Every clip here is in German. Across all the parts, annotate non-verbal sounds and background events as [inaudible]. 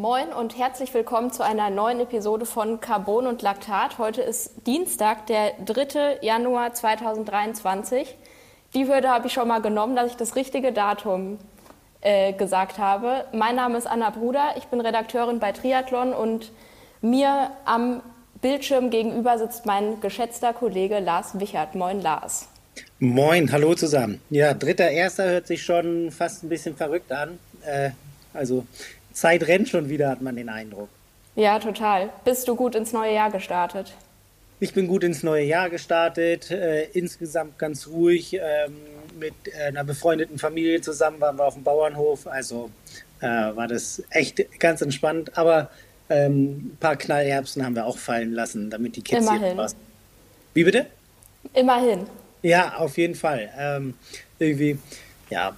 Moin und herzlich willkommen zu einer neuen Episode von Carbon und Laktat. Heute ist Dienstag, der 3. Januar 2023. Die Hürde habe ich schon mal genommen, dass ich das richtige Datum äh, gesagt habe. Mein Name ist Anna Bruder, ich bin Redakteurin bei Triathlon und mir am Bildschirm gegenüber sitzt mein geschätzter Kollege Lars Wichert. Moin Lars. Moin, hallo zusammen. Ja, dritter Erster hört sich schon fast ein bisschen verrückt an. Äh, also Zeit rennt schon wieder, hat man den Eindruck. Ja, total. Bist du gut ins neue Jahr gestartet? Ich bin gut ins neue Jahr gestartet, äh, insgesamt ganz ruhig. Ähm, mit einer befreundeten Familie zusammen waren wir auf dem Bauernhof. Also äh, war das echt ganz entspannt. Aber ähm, ein paar Knallerbsen haben wir auch fallen lassen, damit die Kids Immerhin. hier was. Wie bitte? Immerhin. Ja, auf jeden Fall. Ähm, irgendwie, ja,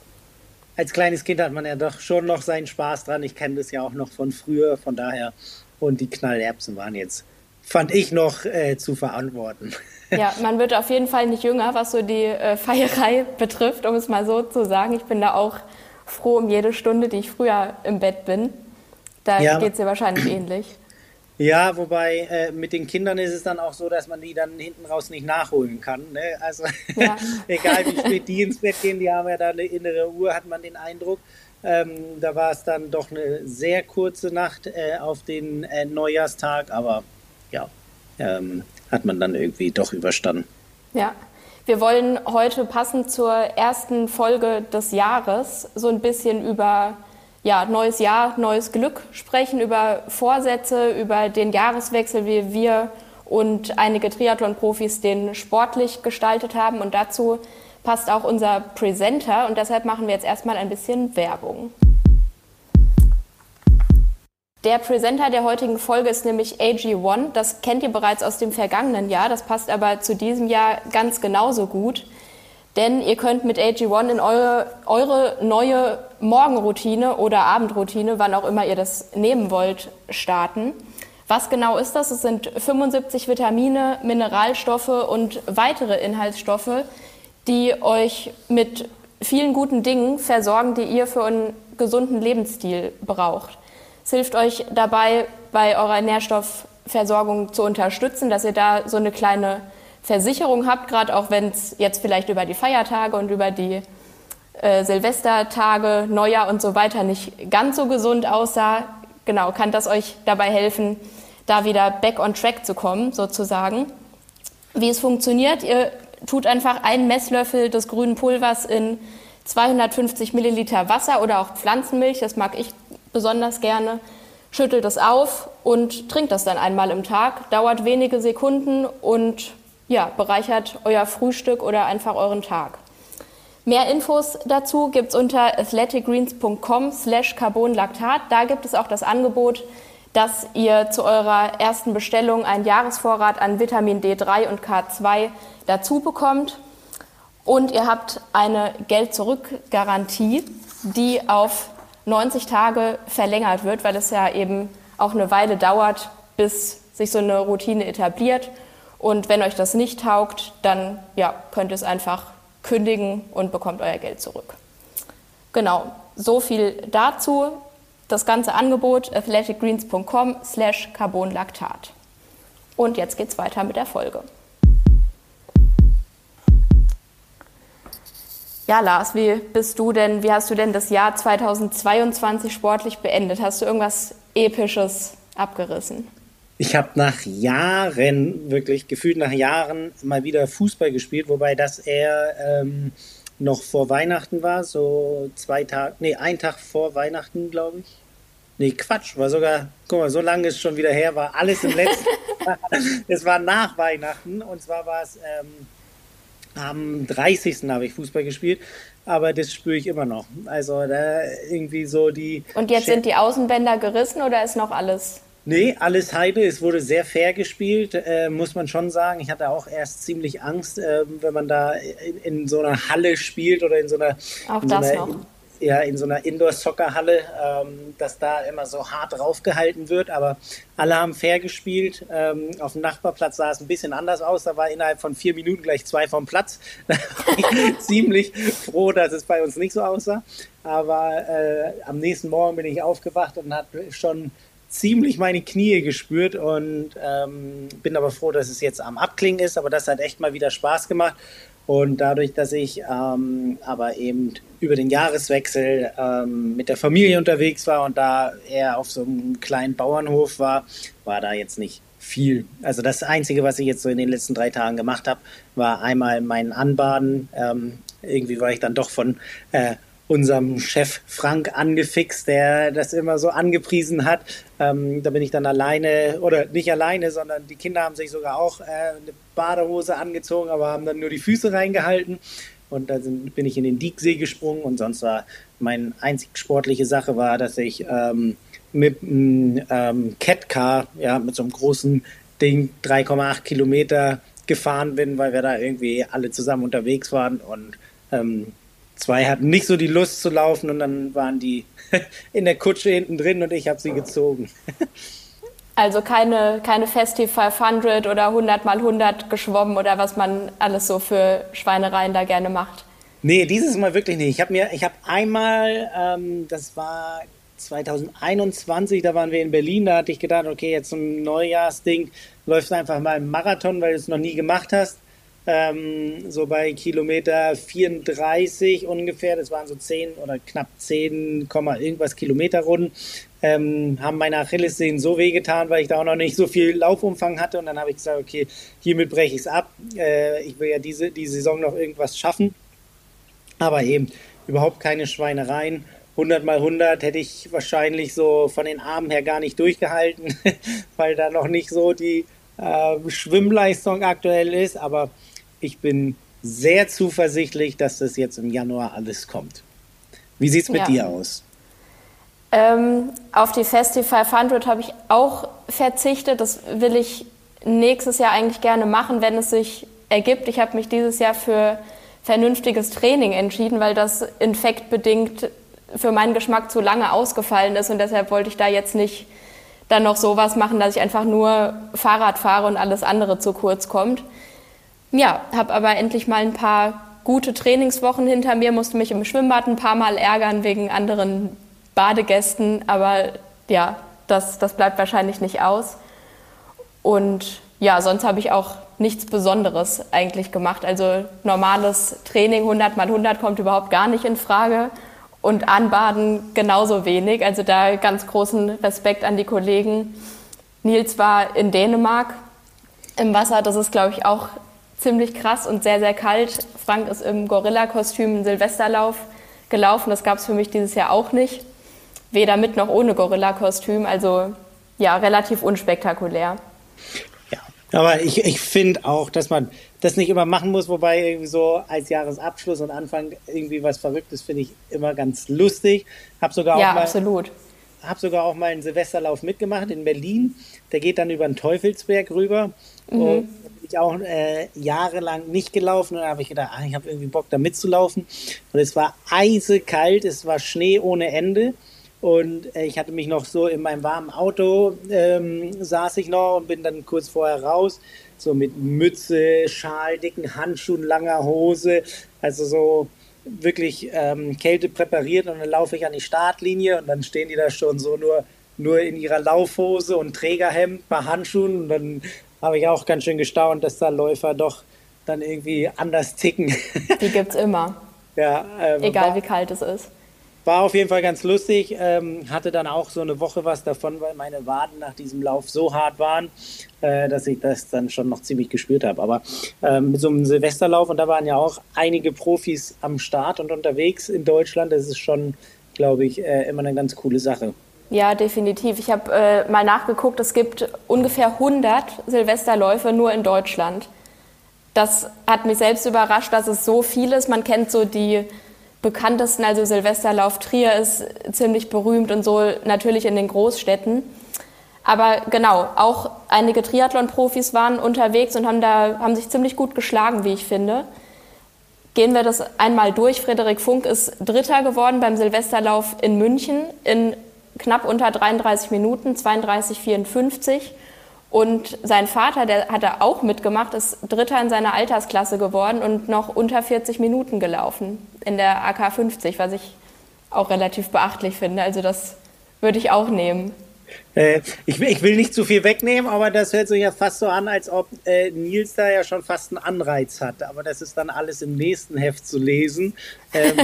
als kleines Kind hat man ja doch schon noch seinen Spaß dran. Ich kenne das ja auch noch von früher, von daher. Und die Knallerbsen waren jetzt, fand ich noch äh, zu verantworten. [laughs] Ja, man wird auf jeden Fall nicht jünger, was so die äh, Feierei [laughs] betrifft, um es mal so zu sagen. Ich bin da auch froh um jede Stunde, die ich früher im Bett bin. Da Ja. geht es dir wahrscheinlich ähnlich. Ja, wobei äh, mit den Kindern ist es dann auch so, dass man die dann hinten raus nicht nachholen kann. Ne? Also Ja. [laughs] egal wie spät die ins Bett gehen, die haben ja da eine innere Uhr, hat man den Eindruck. Ähm, da war es dann doch eine sehr kurze Nacht äh, auf den äh, Neujahrstag, aber ja, ähm, hat man dann irgendwie doch überstanden. Ja, wir wollen heute passend zur ersten Folge des Jahres so ein bisschen über ja, neues Jahr, neues Glück sprechen, über Vorsätze, über den Jahreswechsel, wie wir und einige Triathlon-Profis den sportlich gestaltet haben. Und dazu passt auch unser Presenter und deshalb machen wir jetzt erstmal ein bisschen Werbung. Der Presenter der heutigen Folge ist nämlich AG1. Das kennt ihr bereits aus dem vergangenen Jahr. Das passt aber zu diesem Jahr ganz genauso gut. Denn ihr könnt mit AG1 in eure, eure neue Morgenroutine oder Abendroutine, wann auch immer ihr das nehmen wollt, starten. Was genau ist das? Es sind 75 Vitamine, Mineralstoffe und weitere Inhaltsstoffe, die euch mit vielen guten Dingen versorgen, die ihr für einen gesunden Lebensstil braucht. Es hilft euch dabei, bei eurer Nährstoffversorgung zu unterstützen, dass ihr da so eine kleine Versicherung habt, gerade auch wenn es jetzt vielleicht über die Feiertage und über die äh, Silvestertage, Neujahr und so weiter nicht ganz so gesund aussah. Genau, kann das euch dabei helfen, da wieder back on track zu kommen, sozusagen. Wie es funktioniert, ihr tut einfach einen Messlöffel des grünen Pulvers in 250 Milliliter Wasser oder auch Pflanzenmilch, das mag ich besonders gerne, schüttelt es auf und trinkt das dann einmal im Tag. Dauert wenige Sekunden und ja, bereichert euer Frühstück oder einfach euren Tag. Mehr Infos dazu gibt's unter athleticgreens.com slash carbonlactat. Da gibt es auch das Angebot, dass ihr zu eurer ersten Bestellung einen Jahresvorrat an Vitamin D3 und K2 dazu bekommt. Und ihr habt eine Geld-Zurück-Garantie, die auf 90 Tage verlängert wird, weil es ja eben auch eine Weile dauert, bis sich so eine Routine etabliert. Und wenn euch das nicht taugt, dann ja, könnt ihr es einfach kündigen und bekommt euer Geld zurück. Genau, so viel dazu. Das ganze Angebot athleticgreens.com slash carbonlactat. Und jetzt geht's weiter mit der Folge. Ja, Lars, wie bist du denn, wie hast du denn das Jahr 2022 sportlich beendet? Hast du irgendwas Episches abgerissen? Ich habe nach Jahren, wirklich gefühlt nach Jahren, mal wieder Fußball gespielt, wobei das eher ähm, noch vor Weihnachten war, so zwei Tage, nee, ein Tag vor Weihnachten, glaube ich. Nee, Quatsch, war sogar, guck mal, so lange ist schon wieder her, war alles im letzten Jahr. [laughs] Es war nach Weihnachten und zwar war es ähm, am 30. habe ich Fußball gespielt, aber das spüre ich immer noch. Also da irgendwie so die. Und jetzt sind die Außenbänder gerissen oder ist noch alles? Nee, alles heile. Es wurde sehr fair gespielt, äh, muss man schon sagen. Ich hatte auch erst ziemlich Angst, äh, wenn man da in, in so einer Halle spielt oder in so einer, Auch in so das einer noch. ja in so einer Indoor-Soccer-Halle, ähm, dass da immer so hart draufgehalten wird. Aber alle haben fair gespielt. Ähm, auf dem Nachbarplatz sah es ein bisschen anders aus. Da war innerhalb von vier Minuten gleich zwei vom Platz. [laughs] [laughs] Ziemlich froh, dass es bei uns nicht so aussah. Aber äh, am nächsten Morgen bin ich aufgewacht und hatte schon ziemlich meine Knie gespürt und ähm, bin aber froh, dass es jetzt am Abklingen ist. Aber das hat echt mal wieder Spaß gemacht. Und dadurch, dass ich ähm, aber eben über den Jahreswechsel ähm, mit der Familie unterwegs war und da eher auf so einem kleinen Bauernhof war, war da jetzt nicht viel. Also das Einzige, was ich jetzt so in den letzten drei Tagen gemacht habe, war einmal mein Anbaden. Ähm, irgendwie war ich dann doch von äh, unserem Chef Frank angefixt, der das immer so angepriesen hat. Ähm, da bin ich dann alleine, oder nicht alleine, sondern die Kinder haben sich sogar auch äh, eine Badehose angezogen, aber haben dann nur die Füße reingehalten. Und dann bin ich in den Dieksee gesprungen und sonst war meine einzig sportliche Sache war, dass ich ähm, mit einem ähm, Catcar, ja, mit so einem großen Ding, 3,8 Kilometer gefahren bin, weil wir da irgendwie alle zusammen unterwegs waren und ähm, Zwei hatten nicht so die Lust zu laufen und dann waren die [laughs] in der Kutsche hinten drin und ich habe sie gezogen. Also keine, keine Festi 500 oder 100 mal 100 geschwommen oder was man alles so für Schweinereien da gerne macht. Nee, dieses Mal wirklich nicht. Ich habe mir, ich habe einmal, ähm, das war 2021, da waren wir in Berlin, da hatte ich gedacht, okay, jetzt zum Neujahrsding läufst du einfach mal einen Marathon, weil du es noch nie gemacht hast ähm, so bei Kilometer 34 ungefähr, das waren so 10 oder knapp 10, irgendwas Kilometer Runden, ähm, haben meine Achillessehnen so wehgetan, weil ich da auch noch nicht so viel Laufumfang hatte und dann habe ich gesagt, okay, hiermit breche ich es ab. Äh, ich will ja diese die Saison noch irgendwas schaffen, aber eben überhaupt keine Schweinereien. 100 mal 100 hätte ich wahrscheinlich so von den Armen her gar nicht durchgehalten, [laughs] weil da noch nicht so die äh, Schwimmleistung aktuell ist, aber ich bin sehr zuversichtlich, dass das jetzt im Januar alles kommt. Wie sieht es mit ja. dir aus? Ähm, auf die Festi 500 habe ich auch verzichtet. Das will ich nächstes Jahr eigentlich gerne machen, wenn es sich ergibt. Ich habe mich dieses Jahr für vernünftiges Training entschieden, weil das infektbedingt für meinen Geschmack zu lange ausgefallen ist und deshalb wollte ich da jetzt nicht dann noch sowas machen, dass ich einfach nur Fahrrad fahre und alles andere zu kurz kommt. Ja, habe aber endlich mal ein paar gute Trainingswochen hinter mir, musste mich im Schwimmbad ein paar Mal ärgern wegen anderen Badegästen, aber ja, das, das bleibt wahrscheinlich nicht aus. Und ja, sonst habe ich auch nichts Besonderes eigentlich gemacht. Also normales Training 100 mal 100 kommt überhaupt gar nicht in Frage und Anbaden genauso wenig. Also da ganz großen Respekt an die Kollegen. Nils war in Dänemark im Wasser. Das ist, glaube ich, auch ziemlich krass und sehr, sehr kalt. Frank ist im Gorilla-Kostüm einen Silvesterlauf gelaufen. Das gab es für mich dieses Jahr auch nicht. Weder mit noch ohne Gorilla-Kostüm. Also ja, relativ unspektakulär. Ja, aber ich, ich finde auch, dass man das nicht immer machen muss, wobei irgendwie so als Jahresabschluss und Anfang irgendwie was Verrücktes finde ich immer ganz lustig. Hab sogar auch ja, mal, absolut. Hab sogar auch mal einen Silvesterlauf mitgemacht in Berlin. Der geht dann über den Teufelsberg rüber. Mhm. Und ich auch äh, jahrelang nicht gelaufen. Und da habe ich gedacht, ach, ich habe irgendwie Bock da mitzulaufen. Und es war eisekalt, es war Schnee ohne Ende. Und äh, ich hatte mich noch so in meinem warmen Auto, ähm, saß ich noch und bin dann kurz vorher raus, so mit Mütze, Schal, dicken Handschuhen, langer Hose, also so wirklich ähm, Kälte präpariert. Und dann laufe ich an die Startlinie und dann stehen die da schon so nur, nur in ihrer Laufhose und Trägerhemd, paar Handschuhen. Und dann habe ich auch ganz schön gestaunt, dass da Läufer doch dann irgendwie anders ticken. Die gibt es immer. ja, ähm, Egal war, wie kalt es ist. War auf jeden Fall ganz lustig. Ähm, hatte dann auch so eine Woche was davon, weil meine Waden nach diesem Lauf so hart waren, äh, dass ich das dann schon noch ziemlich gespürt habe. Aber ähm, mit so einem Silvesterlauf, und da waren ja auch einige Profis am Start und unterwegs in Deutschland, das ist schon, glaube ich, äh, immer eine ganz coole Sache. Ja, definitiv. Ich habe äh, mal nachgeguckt, es gibt ungefähr 100 Silvesterläufe nur in Deutschland. Das hat mich selbst überrascht, dass es so viel ist. Man kennt so die bekanntesten, also Silvesterlauf Trier ist ziemlich berühmt und so natürlich in den Großstädten. Aber genau, auch einige Triathlon-Profis waren unterwegs und haben da haben sich ziemlich gut geschlagen, wie ich finde. gehen wir das einmal durch. Frederik Funk ist Dritter geworden beim Silvesterlauf in München in knapp unter 33 Minuten, 32,54. Und sein Vater, der hat er auch mitgemacht, ist Dritter in seiner Altersklasse geworden und noch unter 40 Minuten gelaufen in der AK 50, was ich auch relativ beachtlich finde. Also das würde ich auch nehmen. Äh, ich, ich, will nicht zu viel wegnehmen, aber das hört sich ja fast so an, als ob äh, Nils da ja schon fast einen Anreiz hat. Aber das ist dann alles im nächsten Heft zu lesen, ähm,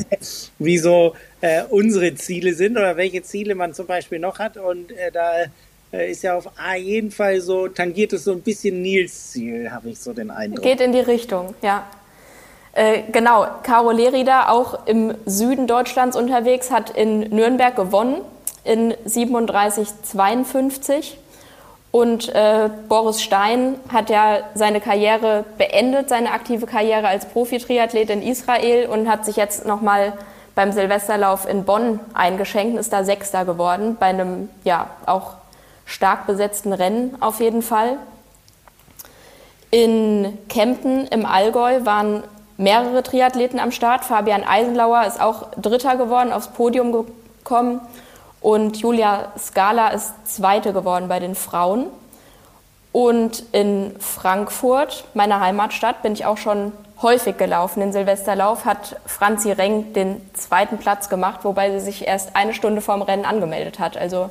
[laughs] wie so äh, unsere Ziele sind oder welche Ziele man zum Beispiel noch hat. Und äh, da äh, ist ja auf jeden Fall so, tangiert es so ein bisschen Nils Ziel, habe ich so den Eindruck. Geht in die Richtung, ja. Äh, genau, Caro Lerida, auch im Süden Deutschlands unterwegs, hat in Nürnberg gewonnen in 37,52. Und äh, Boris Stein hat ja seine Karriere beendet, seine aktive Karriere als Profi-Triathlet in Israel und hat sich jetzt nochmal beim Silvesterlauf in Bonn eingeschenkt und ist da Sechster geworden, bei einem ja auch stark besetzten Rennen auf jeden Fall. In Kempten im Allgäu waren mehrere Triathleten am Start. Fabian Eisenlauer ist auch Dritter geworden, aufs Podium gekommen. Und Julia Scala ist Zweite geworden bei den Frauen. Und in Frankfurt, meiner Heimatstadt, bin ich auch schon häufig gelaufen. Den Silvesterlauf hat Franzi Reng den zweiten Platz gemacht, wobei sie sich erst eine Stunde vorm Rennen angemeldet hat. Also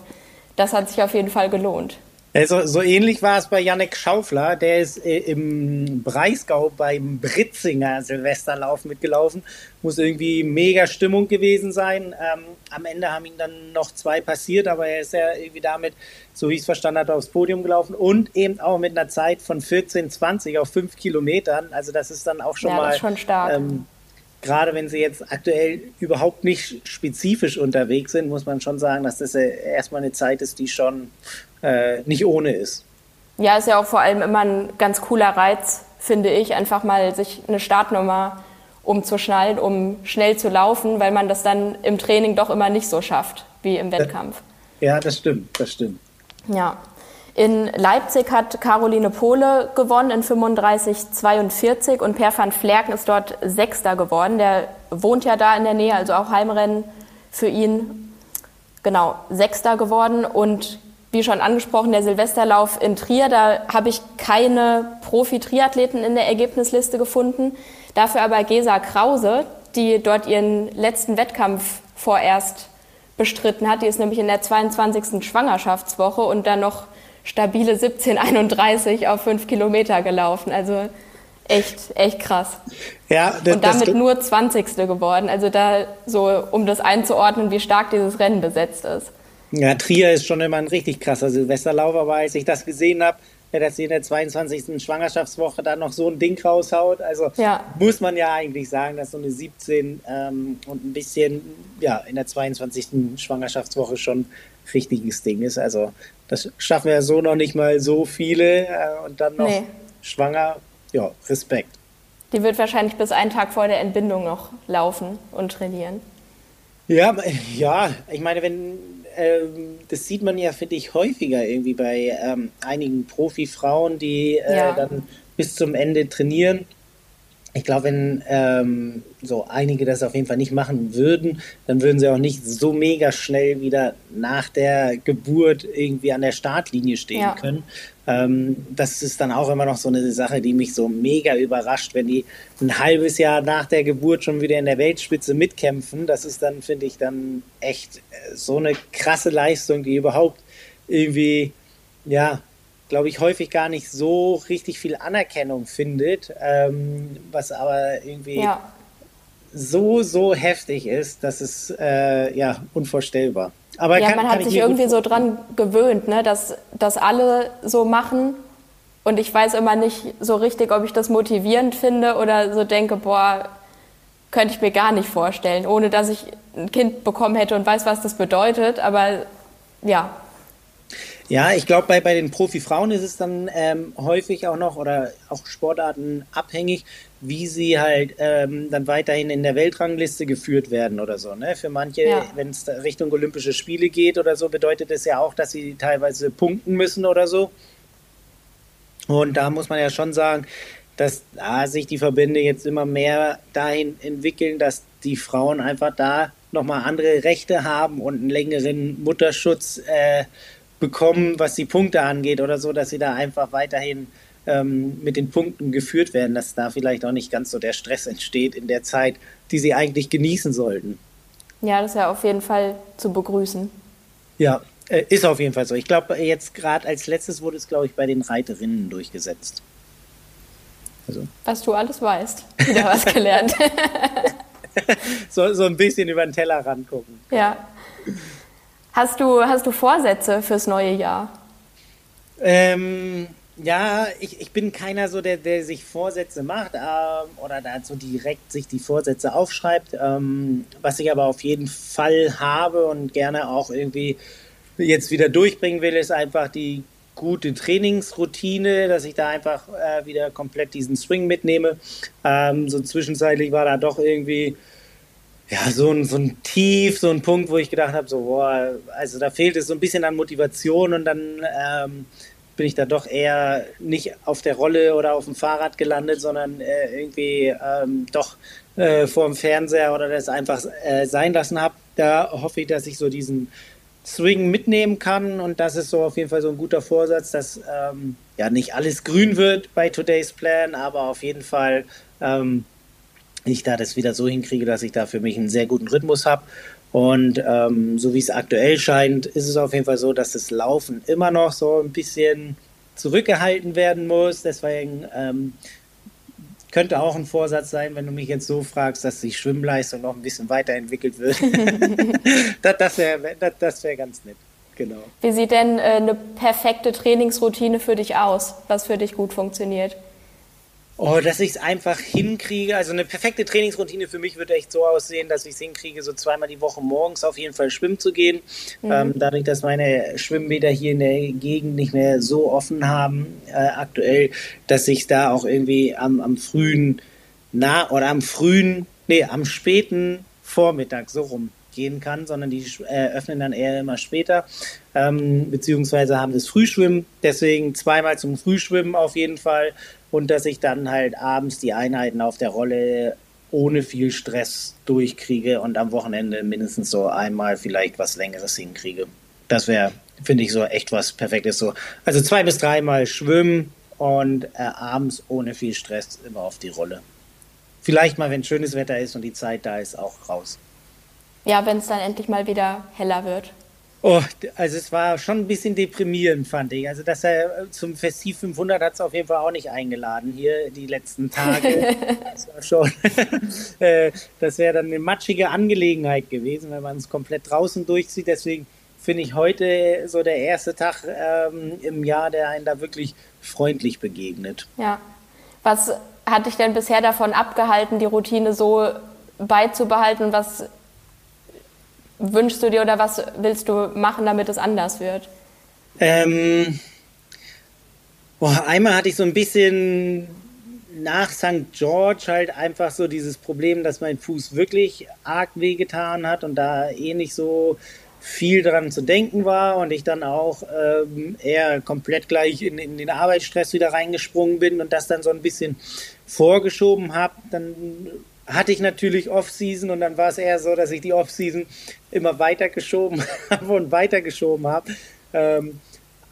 das hat sich auf jeden Fall gelohnt. Also, so ähnlich war es bei Yannick Schaufler, der ist äh, im Breisgau beim Britzinger Silvesterlauf mitgelaufen. Muss irgendwie mega Stimmung gewesen sein. Ähm, am Ende haben ihn dann noch zwei passiert, aber er ist ja irgendwie damit, so wie ich es verstanden habe, aufs Podium gelaufen und eben auch mit einer Zeit von 14,20 auf 5 Kilometern. Also das ist dann auch schon ja, mal schon stark. Ähm, gerade wenn sie jetzt aktuell überhaupt nicht spezifisch unterwegs sind, muss man schon sagen, dass das erstmal eine Zeit ist, die schon äh, nicht ohne ist. Ja, ist ja auch vor allem immer ein ganz cooler Reiz, finde ich, einfach mal sich eine Startnummer umzuschnallen, um schnell zu laufen, weil man das dann im Training doch immer nicht so schafft wie im Wettkampf. Ja, das stimmt, das stimmt. Ja. In Leipzig hat Caroline Pohle gewonnen in 35,42 und Per van Flerken ist dort Sechster geworden. Der wohnt ja da in der Nähe, also auch Heimrennen für ihn. Genau, Sechster geworden und wie schon angesprochen, der Silvesterlauf in Trier, da habe ich keine Profi-Triathleten in der Ergebnisliste gefunden. Dafür aber Gesa Krause, die dort ihren letzten Wettkampf vorerst bestritten hat. Die ist nämlich in der 22. Schwangerschaftswoche und dann noch stabile 17,31 auf fünf Kilometer gelaufen. Also echt, echt krass. Ja, das, und damit nur 20. geworden. Also da so, um das einzuordnen, wie stark dieses Rennen besetzt ist. Ja, Trier ist schon immer ein richtig krasser Silvesterlauf, aber als ich das gesehen habe, dass sie in der 22. Schwangerschaftswoche da noch so ein Ding raushaut, also ja. muss man ja eigentlich sagen, dass so eine 17 ähm, und ein bisschen ja in der 22. Schwangerschaftswoche schon richtiges Ding ist. Also das schaffen ja so noch nicht mal so viele äh, und dann noch nee. schwanger, ja, Respekt. Die wird wahrscheinlich bis einen Tag vor der Entbindung noch laufen und trainieren. Ja, ja, ich meine, wenn ähm, das sieht man ja, finde ich, häufiger irgendwie bei ähm, einigen Profifrauen, die äh, ja. dann bis zum Ende trainieren. Ich glaube, wenn ähm, so einige das auf jeden Fall nicht machen würden, dann würden sie auch nicht so mega schnell wieder nach der Geburt irgendwie an der Startlinie stehen ja. können. Ähm, das ist dann auch immer noch so eine Sache, die mich so mega überrascht, wenn die ein halbes Jahr nach der Geburt schon wieder in der Weltspitze mitkämpfen. Das ist dann, finde ich, dann echt äh, so eine krasse Leistung, die überhaupt irgendwie, ja, glaube ich, häufig gar nicht so richtig viel Anerkennung findet, ähm, was aber irgendwie ja. so, so heftig ist, dass es äh, ja unvorstellbar. Aber ja, kann, man hat sich irgendwie so dran gewöhnt, ne, dass, dass alle so machen. Und ich weiß immer nicht so richtig, ob ich das motivierend finde oder so denke, boah, könnte ich mir gar nicht vorstellen, ohne dass ich ein Kind bekommen hätte und weiß, was das bedeutet. Aber ja. Ja, ich glaube, bei, bei den Profifrauen ist es dann ähm, häufig auch noch oder auch Sportarten abhängig, wie sie halt ähm, dann weiterhin in der Weltrangliste geführt werden oder so. Ne? Für manche, ja. wenn es Richtung Olympische Spiele geht oder so, bedeutet es ja auch, dass sie teilweise punkten müssen oder so. Und da muss man ja schon sagen, dass da sich die Verbände jetzt immer mehr dahin entwickeln, dass die Frauen einfach da nochmal andere Rechte haben und einen längeren Mutterschutz äh, bekommen, was die Punkte angeht oder so, dass sie da einfach weiterhin ähm, mit den Punkten geführt werden, dass da vielleicht auch nicht ganz so der Stress entsteht in der Zeit, die sie eigentlich genießen sollten. Ja, das ist ja auf jeden Fall zu begrüßen. Ja, äh, ist auf jeden Fall so. Ich glaube, jetzt gerade als letztes wurde es, glaube ich, bei den Reiterinnen durchgesetzt. Also. Was du alles weißt. Wieder was gelernt. [laughs] so, so ein bisschen über den Teller rangucken. Ja. Hast du, hast du Vorsätze fürs neue Jahr? Ähm, ja, ich, ich bin keiner so, der, der sich Vorsätze macht ähm, oder da so direkt sich die Vorsätze aufschreibt. Ähm, was ich aber auf jeden Fall habe und gerne auch irgendwie jetzt wieder durchbringen will, ist einfach die gute Trainingsroutine, dass ich da einfach äh, wieder komplett diesen Swing mitnehme. Ähm, so zwischenzeitlich war da doch irgendwie ja, so ein, so ein Tief, so ein Punkt, wo ich gedacht habe, so, boah, also da fehlt es so ein bisschen an Motivation und dann ähm, bin ich da doch eher nicht auf der Rolle oder auf dem Fahrrad gelandet, sondern äh, irgendwie ähm, doch äh, vor dem Fernseher oder das einfach äh, sein lassen habe. Da hoffe ich, dass ich so diesen Swing mitnehmen kann und das ist so auf jeden Fall so ein guter Vorsatz, dass ähm, ja nicht alles grün wird bei Today's Plan, aber auf jeden Fall ähm, ich da das wieder so hinkriege, dass ich da für mich einen sehr guten Rhythmus habe und ähm, so wie es aktuell scheint, ist es auf jeden Fall so, dass das Laufen immer noch so ein bisschen zurückgehalten werden muss. Deswegen ähm, könnte auch ein Vorsatz sein, wenn du mich jetzt so fragst, dass die Schwimmleistung noch ein bisschen weiterentwickelt wird. [laughs] das das wäre das, das wär ganz nett. Genau. Wie sieht denn äh, eine perfekte Trainingsroutine für dich aus, was für dich gut funktioniert? Oh, dass ich es einfach hinkriege. Also eine perfekte Trainingsroutine für mich würde echt so aussehen, dass ich es hinkriege, so zweimal die Woche morgens auf jeden Fall schwimmen zu gehen. Mhm. Ähm, dadurch, dass meine Schwimmbäder hier in der Gegend nicht mehr so offen haben äh, aktuell, dass ich da auch irgendwie am, am frühen, na oder am frühen, nee, am späten Vormittag so rum gehen kann, sondern die äh, öffnen dann eher immer später, ähm, beziehungsweise haben das Frühschwimmen. Deswegen zweimal zum Frühschwimmen auf jeden Fall und dass ich dann halt abends die Einheiten auf der Rolle ohne viel Stress durchkriege und am Wochenende mindestens so einmal vielleicht was Längeres hinkriege. Das wäre, finde ich, so echt was Perfektes. So. Also zwei bis dreimal schwimmen und äh, abends ohne viel Stress immer auf die Rolle. Vielleicht mal, wenn schönes Wetter ist und die Zeit da ist, auch raus. Ja, wenn es dann endlich mal wieder heller wird. Oh, also es war schon ein bisschen deprimierend, fand ich. Also dass er äh, zum Festiv 500 hat es auf jeden Fall auch nicht eingeladen hier die letzten Tage. [laughs] das war schon, [laughs] äh, das wäre dann eine matschige Angelegenheit gewesen, wenn man es komplett draußen durchzieht. Deswegen finde ich heute so der erste Tag ähm, im Jahr, der einen da wirklich freundlich begegnet. Ja. Was hat dich denn bisher davon abgehalten, die Routine so beizubehalten? Was wünschst du dir oder was willst du machen, damit es anders wird? Ähm, boah, einmal hatte ich so ein bisschen nach St. George halt einfach so dieses Problem, dass mein Fuß wirklich arg wehgetan hat und da eh nicht so viel dran zu denken war und ich dann auch ähm, eher komplett gleich in, in den Arbeitsstress wieder reingesprungen bin und das dann so ein bisschen vorgeschoben habe, dann hatte ich natürlich Off-Season und dann war es eher so, dass ich die Off-Season immer weiter geschoben [laughs] habe und weiter geschoben habe. Ähm,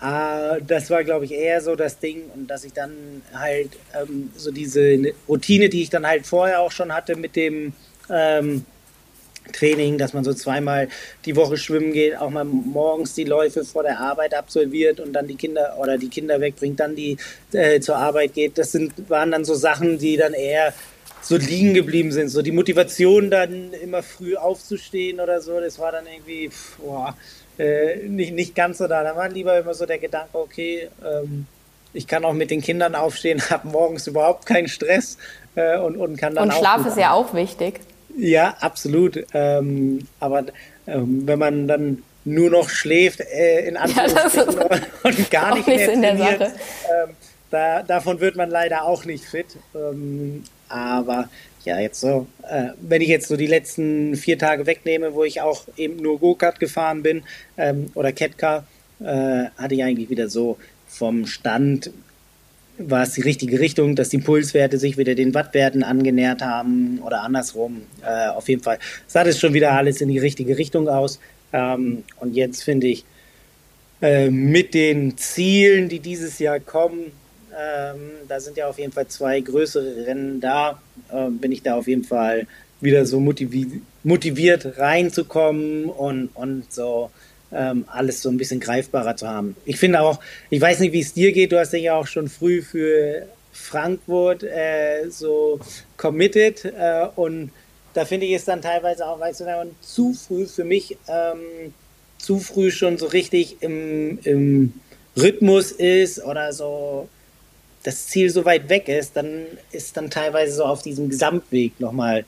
äh, das war, glaube ich, eher so das Ding und dass ich dann halt ähm, so diese Routine, die ich dann halt vorher auch schon hatte mit dem ähm, Training, dass man so zweimal die Woche schwimmen geht, auch mal morgens die Läufe vor der Arbeit absolviert und dann die Kinder oder die Kinder wegbringt, dann die äh, zur Arbeit geht. Das sind, waren dann so Sachen, die dann eher so liegen geblieben sind. So die Motivation dann immer früh aufzustehen oder so, das war dann irgendwie boah, äh, nicht, nicht ganz so da. Da war lieber immer so der Gedanke, okay, ähm, ich kann auch mit den Kindern aufstehen, [laughs] habe morgens überhaupt keinen Stress äh, und, und kann dann Und Schlaf ist ja auch wichtig. Ja, absolut. Ähm, aber ähm, wenn man dann nur noch schläft, äh, in [laughs] Anführungsstrichen, ja, [laughs] und gar nicht mehr trainiert, ähm, da, davon wird man leider auch nicht fit. Ähm, aber ja, jetzt so, äh, wenn ich jetzt so die letzten vier Tage wegnehme, wo ich auch eben nur Go-Kart gefahren bin ähm, oder Catcar, äh, hatte ich eigentlich wieder so vom Stand war es die richtige Richtung, dass die Pulswerte sich wieder den Wattwerten angenähert haben oder andersrum. Äh, auf jeden Fall sah das schon wieder alles in die richtige Richtung aus. Ähm, und jetzt finde ich, äh, mit den Zielen, die dieses Jahr kommen, ähm, da sind ja auf jeden Fall zwei größere Rennen da, äh, bin ich da auf jeden Fall wieder so motiviert, motiviert reinzukommen und, und so ähm, alles so ein bisschen greifbarer zu haben. Ich finde auch, ich weiß nicht, wie es dir geht, du hast dich ja auch schon früh für Frankfurt äh, so committed äh, und da finde ich es dann teilweise auch, weißt du, zu früh für mich, ähm, zu früh schon so richtig im, im Rhythmus ist oder so das Ziel so weit weg ist, dann ist dann teilweise so auf diesem Gesamtweg nochmal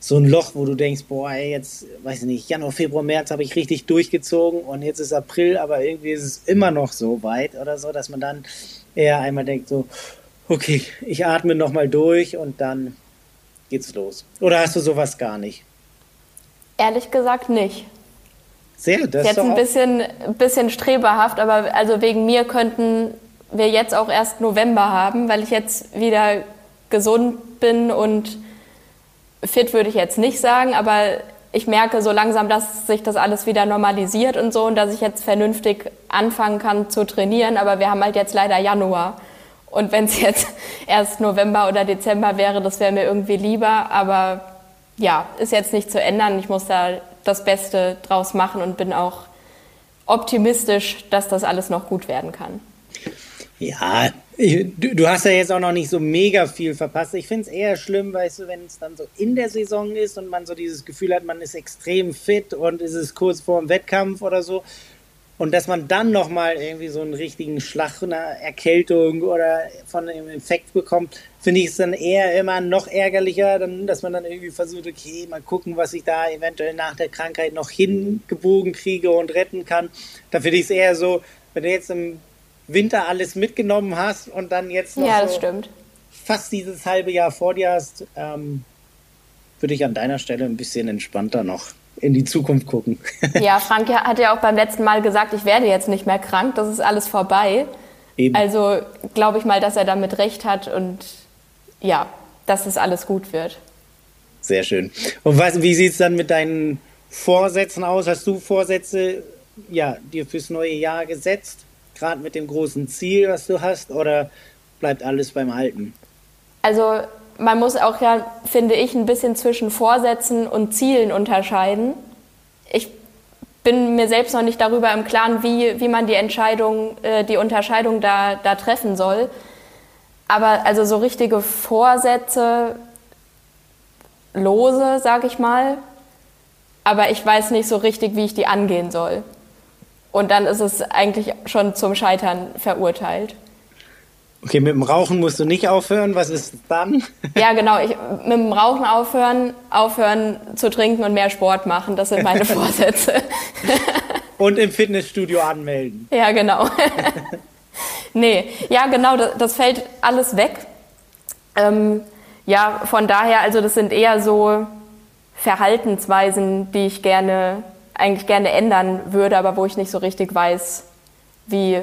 so ein Loch, wo du denkst, boah, ey, jetzt, weiß ich nicht, Januar, Februar, März habe ich richtig durchgezogen und jetzt ist April, aber irgendwie ist es immer noch so weit oder so, dass man dann eher einmal denkt so, okay, ich atme nochmal durch und dann geht's los. Oder hast du sowas gar nicht? Ehrlich gesagt nicht. Sehr, das ist jetzt ein bisschen, bisschen streberhaft, aber also wegen mir könnten wir jetzt auch erst November haben, weil ich jetzt wieder gesund bin und fit würde ich jetzt nicht sagen, aber ich merke so langsam, dass sich das alles wieder normalisiert und so und dass ich jetzt vernünftig anfangen kann zu trainieren. Aber wir haben halt jetzt leider Januar. Und wenn es [laughs] jetzt erst November oder Dezember wäre, das wäre mir irgendwie lieber. Aber ja, ist jetzt nicht zu ändern. Ich muss da das Beste draus machen und bin auch optimistisch, dass das alles noch gut werden kann. Ja, du, hast ja jetzt auch noch nicht so mega viel verpasst. Ich finde es eher schlimm, weißt du, wenn es dann so in der Saison ist und man so dieses Gefühl hat, man ist extrem fit und ist es kurz vor dem Wettkampf oder so. Und dass man dann nochmal irgendwie so einen richtigen Schlag einer Erkältung oder von einem Infekt bekommt, finde ich es dann eher immer noch ärgerlicher, dass man dann irgendwie versucht, okay, mal gucken, was ich da eventuell nach der Krankheit noch hingebogen kriege und retten kann. Da finde ich es eher so, wenn du jetzt im Winter alles mitgenommen hast und dann jetzt noch ja, so fast dieses halbe Jahr vor dir hast, ähm, würde ich an deiner Stelle ein bisschen entspannter noch in die Zukunft gucken. [laughs] ja, Frank hat ja auch beim letzten Mal gesagt, ich werde jetzt nicht mehr krank, das ist alles vorbei. Eben. Also glaube ich mal, dass er damit recht hat und ja, dass es alles gut wird. Sehr schön. Und was, wie sieht es dann mit deinen Vorsätzen aus? Hast du Vorsätze ja, dir fürs neue Jahr gesetzt? Gerade mit dem großen Ziel, was du hast, oder bleibt alles beim Alten? Also man muss auch ja, finde ich, ein bisschen zwischen Vorsätzen und Zielen unterscheiden. Ich bin mir selbst noch nicht darüber im Klaren, wie, wie man die Entscheidung, äh, die Unterscheidung da, da treffen soll. Aber also so richtige Vorsätze, lose, sag ich mal. Aber ich weiß nicht so richtig, wie ich die angehen soll. Und dann ist es eigentlich schon zum Scheitern verurteilt. Okay, mit dem Rauchen musst du nicht aufhören. Was ist dann? [laughs] Ja, genau. Ich, mit dem Rauchen aufhören, aufhören zu trinken und mehr Sport machen. Das sind meine [laughs] Vorsätze. Und im Fitnessstudio anmelden. Ja, genau. [laughs] nee, ja, genau. Das, das fällt alles weg. Ähm, ja, von daher, also das sind eher so Verhaltensweisen, die ich gerne eigentlich gerne ändern würde, aber wo ich nicht so richtig weiß, wie,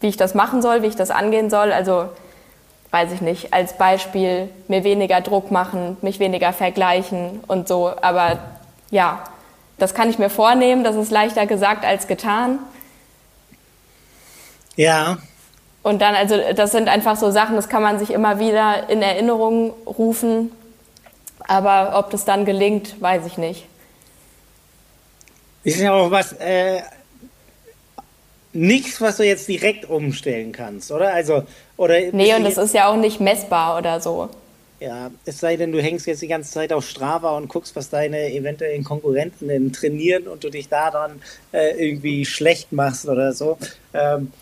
wie ich das machen soll, wie ich das angehen soll. Also weiß ich nicht, als Beispiel mir weniger Druck machen, mich weniger vergleichen und so. Aber ja, das kann ich mir vornehmen, das ist leichter gesagt als getan. Ja. Und dann, also das sind einfach so Sachen, das kann man sich immer wieder in Erinnerung rufen. Aber ob das dann gelingt, weiß ich nicht. Ist ja auch was, äh, nichts, was du jetzt direkt umstellen kannst, oder? Also, oder. Nee, und das ist ja auch nicht messbar oder so. Ja, es sei denn, du hängst jetzt die ganze Zeit auf Strava und guckst, was deine eventuellen Konkurrenten trainieren und du dich da dann äh, irgendwie schlecht machst oder so. Ähm,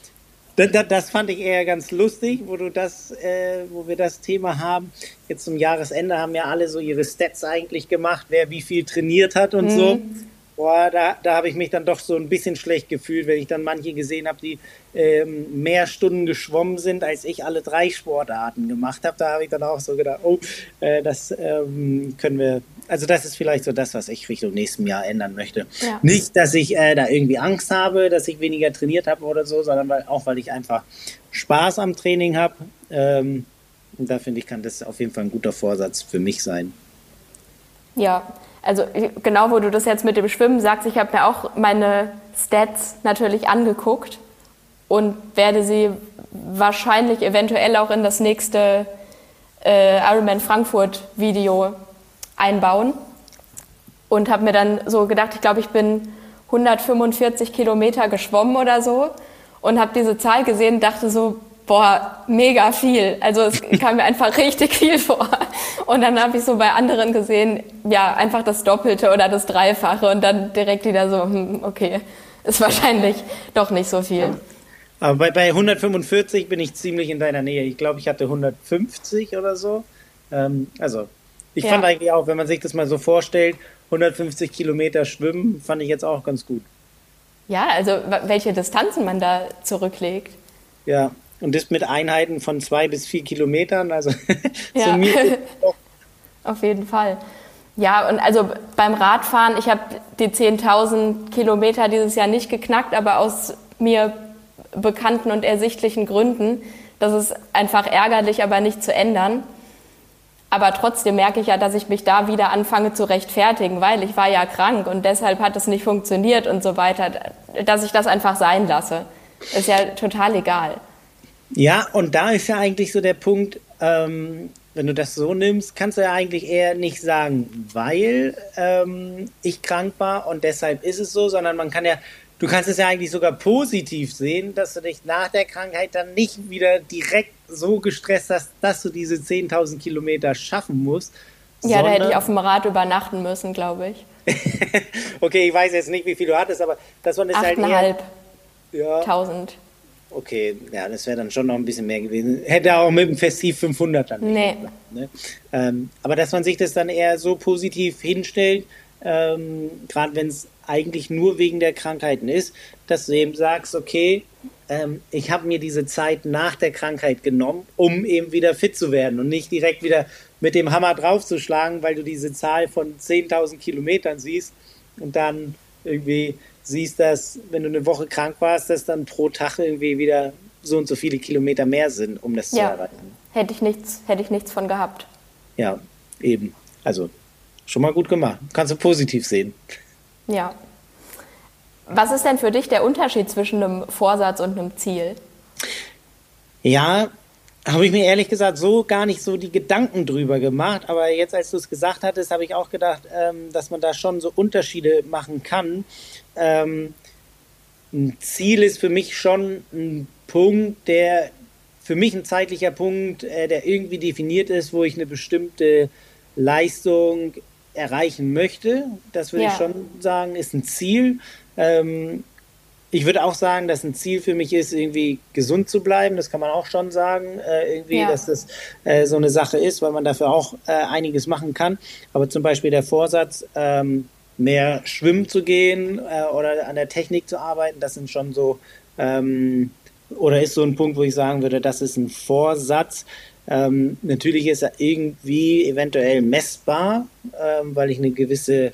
das, das, fand ich eher ganz lustig, wo du das, äh, wo wir das Thema haben. Jetzt zum Jahresende haben ja alle so ihre Stats eigentlich gemacht, wer wie viel trainiert hat und mhm. so. Boah, da, da habe ich mich dann doch so ein bisschen schlecht gefühlt, wenn ich dann manche gesehen habe, die ähm, mehr Stunden geschwommen sind, als ich alle drei Sportarten gemacht habe. Da habe ich dann auch so gedacht, oh, äh, das ähm, können wir, also das ist vielleicht so das, was ich Richtung nächsten Jahr ändern möchte. Ja. Nicht, dass ich äh, da irgendwie Angst habe, dass ich weniger trainiert habe oder so, sondern weil, auch, weil ich einfach Spaß am Training habe. Ähm, und da finde ich, kann das auf jeden Fall ein guter Vorsatz für mich sein. Ja, also genau wo du das jetzt mit dem Schwimmen sagst, ich habe mir auch meine Stats natürlich angeguckt und werde sie wahrscheinlich eventuell auch in das nächste äh, Ironman Frankfurt Video einbauen und habe mir dann so gedacht, ich glaube, ich bin 145 Kilometer geschwommen oder so und habe diese Zahl gesehen dachte so, boah, mega viel. Also es [laughs] kam mir einfach richtig viel vor. Und dann habe ich so bei anderen gesehen, ja, einfach das Doppelte oder das Dreifache und dann direkt wieder so, hm, okay, ist wahrscheinlich doch nicht so viel. Aber bei, bei 145 bin ich ziemlich in deiner Nähe. Ich glaube, ich hatte 150 oder so. Ähm, also, ich ja. fand eigentlich auch, wenn man sich das mal so vorstellt, 150 Kilometer schwimmen, fand ich jetzt auch ganz gut. Ja, also welche Distanzen man da zurücklegt. Ja, und das mit Einheiten von zwei bis vier Kilometern. Also [laughs] ja. [laughs] Auf jeden Fall. Ja, und also beim Radfahren, ich habe die 10.000 Kilometer dieses Jahr nicht geknackt, aber aus mir bekannten und ersichtlichen Gründen. Das ist einfach ärgerlich, aber nicht zu ändern. Aber trotzdem merke ich ja, dass ich mich da wieder anfange zu rechtfertigen, weil ich war ja krank und deshalb hat es nicht funktioniert und so weiter, dass ich das einfach sein lasse. Ist ja total egal. Ja, und da ist ja eigentlich so der Punkt, ähm, wenn du das so nimmst, kannst du ja eigentlich eher nicht sagen, weil ähm, ich krank war und deshalb ist es so, sondern man kann ja, du kannst es ja eigentlich sogar positiv sehen, dass du dich nach der Krankheit dann nicht wieder direkt so gestresst hast, dass du diese 10.000 Kilometer schaffen musst. Ja, da hätte ich auf dem Rad übernachten müssen, glaube ich. [laughs] okay, ich weiß jetzt nicht, wie viel du hattest, aber das war halt eher... Ja. 1000. Okay, ja, das wäre dann schon noch ein bisschen mehr gewesen. Hätte auch mit dem Festiv 500 dann nee. Gemacht, ne? ähm, aber dass man sich das dann eher so positiv hinstellt, ähm, gerade wenn es eigentlich nur wegen der Krankheiten ist, dass du eben sagst, okay, ähm, ich habe mir diese Zeit nach der Krankheit genommen, um eben wieder fit zu werden und nicht direkt wieder mit dem Hammer draufzuschlagen, weil du diese Zahl von 10.000 Kilometern siehst und dann irgendwie siehst, dass wenn du eine Woche krank warst, dass dann pro Tag irgendwie wieder so und so viele Kilometer mehr sind, um das ja. zu erreichen. Hätte ich nichts, hätte ich nichts von gehabt. Ja, eben. Also schon mal gut gemacht. Kannst du positiv sehen. Ja. Was ist denn für dich der Unterschied zwischen einem Vorsatz und einem Ziel? Ja, habe ich mir ehrlich gesagt so gar nicht so die Gedanken drüber gemacht. Aber jetzt, als du es gesagt hattest, habe ich auch gedacht, ähm, dass man da schon so Unterschiede machen kann. Ähm, ein Ziel ist für mich schon ein Punkt, der für mich ein zeitlicher Punkt, äh, der irgendwie definiert ist, wo ich eine bestimmte Leistung erreichen möchte. Das würde ja. ich schon sagen, ist ein Ziel. Ähm, ich würde auch sagen, dass ein Ziel für mich ist, irgendwie gesund zu bleiben. Das kann man auch schon sagen, äh, irgendwie, ja. dass das äh, so eine Sache ist, weil man dafür auch äh, einiges machen kann. Aber zum Beispiel der Vorsatz, ähm, mehr schwimmen zu gehen äh, oder an der Technik zu arbeiten, das sind schon so, ähm, oder ist so ein Punkt, wo ich sagen würde, das ist ein Vorsatz. Ähm, natürlich ist er irgendwie eventuell messbar, ähm, weil ich eine gewisse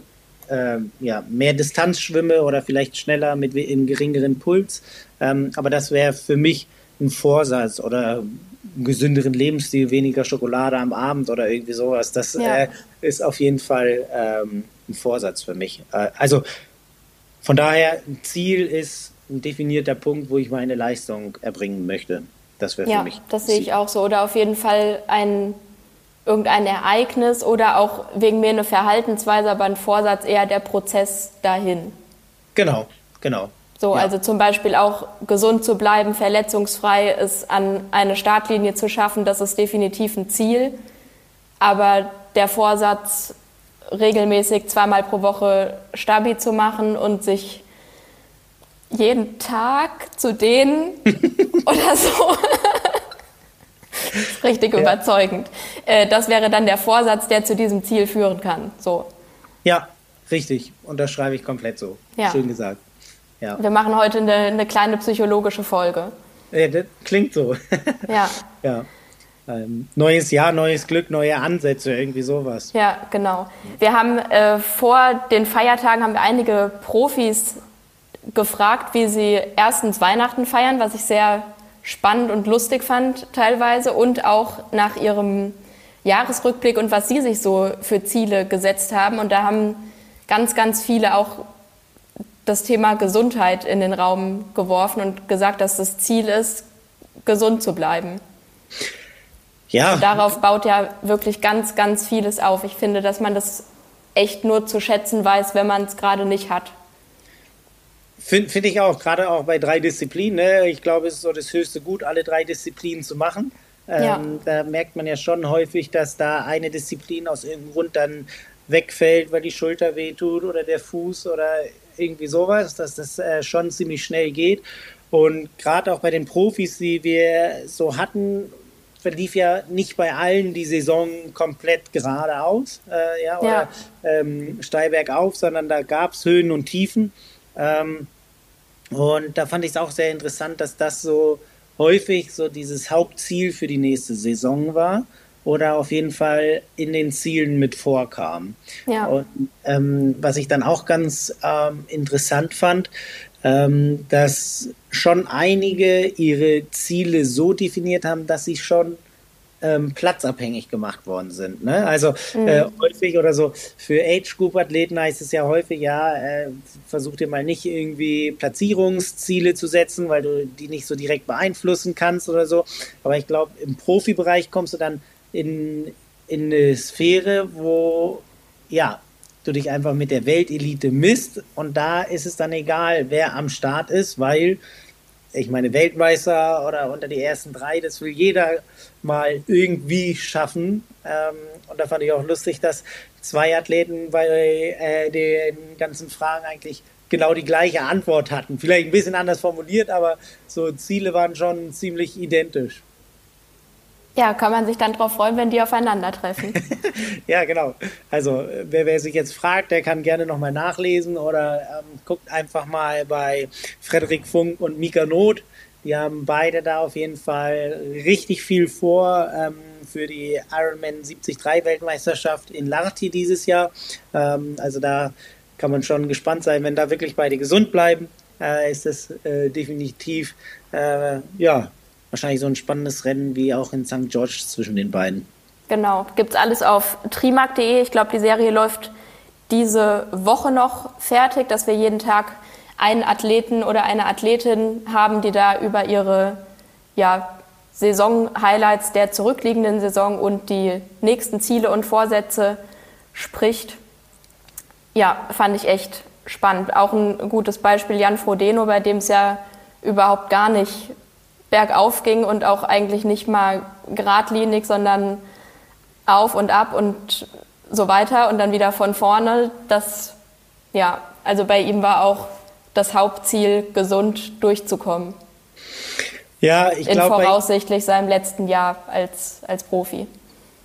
äh, ja, mehr Distanz schwimme oder vielleicht schneller mit einem geringeren Puls. Ähm, aber das wäre für mich ein Vorsatz oder einen gesünderen Lebensstil, weniger Schokolade am Abend oder irgendwie sowas. Das ja. äh, ist auf jeden Fall ähm, ein Vorsatz für mich. Äh, also von daher, ein Ziel ist ein definierter Punkt, wo ich meine Leistung erbringen möchte. Das wäre ja, für mich. Das sehe ich auch so. Oder auf jeden Fall ein irgendein Ereignis oder auch wegen mir eine Verhaltensweise, aber ein Vorsatz eher der Prozess dahin. Genau, genau. So, ja. also zum Beispiel auch gesund zu bleiben, verletzungsfrei, es an eine Startlinie zu schaffen, das ist definitiv ein Ziel. Aber der Vorsatz, regelmäßig zweimal pro Woche Stabi zu machen und sich jeden Tag zu dehnen [laughs] oder so, [laughs] richtig ja. überzeugend. Äh, das wäre dann der Vorsatz, der zu diesem Ziel führen kann. So. Ja, Richtig, unterschreibe ich komplett so. Ja. Schön gesagt. Ja. Wir machen heute eine, eine kleine psychologische Folge. Ja, das klingt so. [laughs] Ja. ja. Ähm, neues Jahr, neues Glück, neue Ansätze, irgendwie sowas. Ja, genau. Wir haben äh, vor den Feiertagen haben wir einige Profis gefragt, wie sie erstens Weihnachten feiern, was ich sehr spannend und lustig fand teilweise und auch nach ihrem Jahresrückblick und was sie sich so für Ziele gesetzt haben. Und da haben ganz, ganz viele auch das Thema Gesundheit in den Raum geworfen und gesagt, dass das Ziel ist, gesund zu bleiben. Ja. Und darauf baut ja wirklich ganz, ganz vieles auf. Ich finde, dass man das echt nur zu schätzen weiß, wenn man es gerade nicht hat. Finde find ich auch, gerade auch bei drei Disziplinen. Ne? Ich glaube, es ist so das höchste Gut, alle drei Disziplinen zu machen. Ähm, ja. Da merkt man ja schon häufig, dass da eine Disziplin aus irgendeinem Grund dann wegfällt, weil die Schulter wehtut oder der Fuß oder irgendwie sowas, dass das äh, schon ziemlich schnell geht. Und gerade auch bei den Profis, die wir so hatten, verlief ja nicht bei allen die Saison komplett geradeaus äh, ja, oder ja. Ähm, steil bergauf, sondern da gab es Höhen und Tiefen. Ähm, und da fand ich es auch sehr interessant, dass das so häufig so dieses Hauptziel für die nächste Saison war oder auf jeden Fall in den Zielen mit vorkam. Ja. Und ähm, was ich dann auch ganz ähm, interessant fand, ähm, dass schon einige ihre Ziele so definiert haben, dass sie schon ähm, platzabhängig gemacht worden sind. Ne? Also mhm. äh, häufig oder so für Age-Group-Athleten heißt es ja häufig, ja, äh, versuch dir mal nicht irgendwie Platzierungsziele zu setzen, weil du die nicht so direkt beeinflussen kannst oder so. Aber ich glaube, im Profibereich kommst du dann in, in eine Sphäre, wo ja, du dich einfach mit der Weltelite misst und da ist es dann egal, wer am Start ist, weil ich meine, Weltmeister oder unter die ersten drei, das will jeder mal irgendwie schaffen. Ähm, und da fand ich auch lustig, dass zwei Athleten bei äh, den ganzen Fragen eigentlich genau die gleiche Antwort hatten. Vielleicht ein bisschen anders formuliert, aber so Ziele waren schon ziemlich identisch. Ja, kann man sich dann darauf freuen, wenn die aufeinandertreffen. [laughs] ja, genau. Also wer, wer, sich jetzt fragt, der kann gerne nochmal nachlesen oder ähm, guckt einfach mal bei Frederik Funk und Mika Not. Die haben beide da auf jeden Fall richtig viel vor ähm, für die Ironman 73 Weltmeisterschaft in Larti dieses Jahr. Ähm, also da kann man schon gespannt sein, wenn da wirklich beide gesund bleiben, äh, ist das äh, definitiv äh, ja wahrscheinlich so ein spannendes Rennen wie auch in St. George zwischen den beiden. Genau, gibt es alles auf trimark.de. Ich glaube, die Serie läuft diese Woche noch fertig, dass wir jeden Tag einen Athleten oder eine Athletin haben, die da über ihre ja, Saison-Highlights der zurückliegenden Saison und die nächsten Ziele und Vorsätze spricht. Ja, fand ich echt spannend. Auch ein gutes Beispiel Jan Frodeno, bei dem es ja überhaupt gar nicht bergauf ging und auch eigentlich nicht mal geradlinig, sondern auf und ab und so weiter und dann wieder von vorne. Das, ja, also bei ihm war auch das Hauptziel, gesund durchzukommen. Ja, ich glaube. In voraussichtlich seinem letzten Jahr als, als Profi.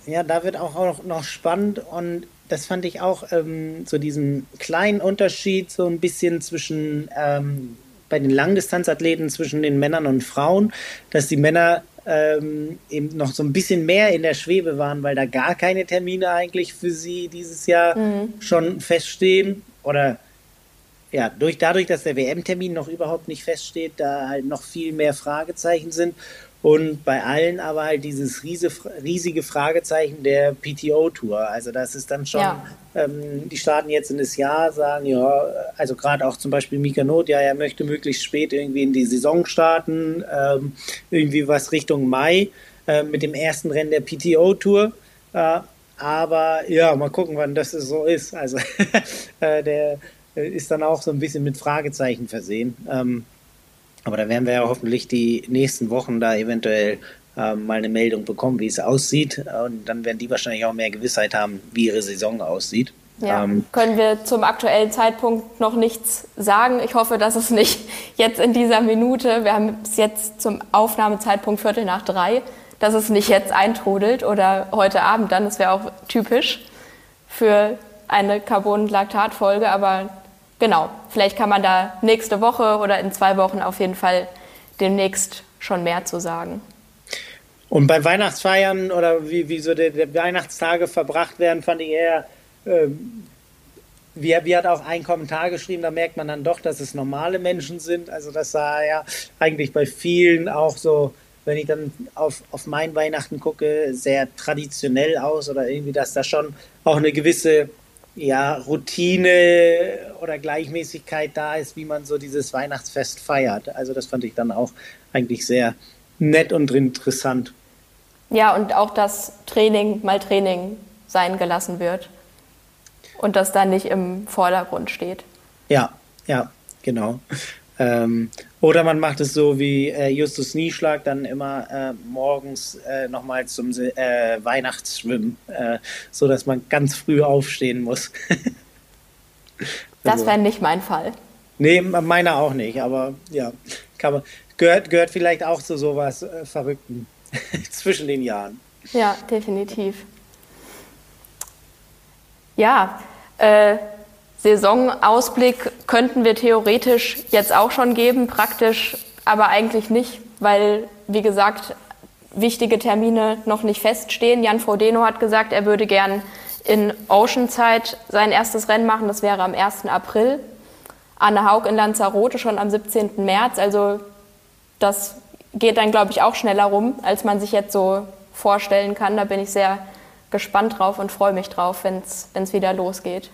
Ja, da wird auch noch spannend und das fand ich auch ähm, so diesen kleinen Unterschied so ein bisschen zwischen ähm, bei den Langdistanzathleten zwischen den Männern und Frauen, dass die Männer ähm, eben noch so ein bisschen mehr in der Schwebe waren, weil da gar keine Termine eigentlich für sie dieses Jahr mhm. schon feststehen oder ja, durch, dadurch, dass der WM-Termin noch überhaupt nicht feststeht, da halt noch viel mehr Fragezeichen sind und bei allen aber halt dieses riesige Fragezeichen der PTO-Tour. Also das ist dann schon, ja. ähm, die starten jetzt in das Jahr, sagen, ja, also gerade auch zum Beispiel Mika Not, ja, er möchte möglichst spät irgendwie in die Saison starten, ähm, irgendwie was Richtung Mai äh, mit dem ersten Rennen der PTO-Tour. Äh, aber ja, mal gucken, wann das so ist. Also [laughs] äh, der ist dann auch so ein bisschen mit Fragezeichen versehen. Ähm, aber da werden wir ja hoffentlich die nächsten Wochen da eventuell ähm, mal eine Meldung bekommen, wie es aussieht. Und dann werden die wahrscheinlich auch mehr Gewissheit haben, wie ihre Saison aussieht. Ja, ähm, können wir zum aktuellen Zeitpunkt noch nichts sagen. Ich hoffe, dass es nicht [laughs] jetzt in dieser Minute, wir haben es jetzt zum Aufnahmezeitpunkt Viertel nach drei, dass es nicht jetzt eintrudelt oder heute Abend dann, das wäre auch typisch für eine Carbonlaktat-Folge, aber genau, vielleicht kann man da nächste Woche oder in zwei Wochen auf jeden Fall demnächst schon mehr zu sagen. Und bei Weihnachtsfeiern oder wie, wie so die, die Weihnachtstage verbracht werden, fand ich eher, äh, wie, wie hat auch ein Kommentar geschrieben, da merkt man dann doch, dass es normale Menschen sind. Also das sah ja eigentlich bei vielen auch so, wenn ich dann auf, auf mein Weihnachten gucke, sehr traditionell aus oder irgendwie, dass da schon auch eine gewisse ja, Routine oder Gleichmäßigkeit da ist, wie man so dieses Weihnachtsfest feiert. Also das fand ich dann auch eigentlich sehr nett und interessant. Ja, und auch das Training mal Training sein gelassen wird und das dann nicht im Vordergrund steht. Ja, ja, genau. Ähm, oder man macht es so wie äh, Justus Nieschlag, dann immer äh, morgens äh, nochmal zum äh, Weihnachtsschwimmen, äh, so dass man ganz früh aufstehen muss. [laughs] das also wäre nicht mein Fall. Nee, meiner auch nicht, aber ja, man, gehört, gehört vielleicht auch zu sowas äh, Verrückten [laughs] zwischen den Jahren. Ja, definitiv. Ja, äh, Saisonausblick könnten wir theoretisch jetzt auch schon geben, praktisch aber eigentlich nicht, weil, wie gesagt, wichtige Termine noch nicht feststehen. Jan Frodeno hat gesagt, er würde gern in Oceanside sein erstes Rennen machen. Das wäre am 1. April. Anne Haug in Lanzarote schon am 17. März. Also das geht dann, glaube ich, auch schneller rum, als man sich jetzt so vorstellen kann. Da bin ich sehr gespannt drauf und freue mich drauf, wenn es wieder losgeht.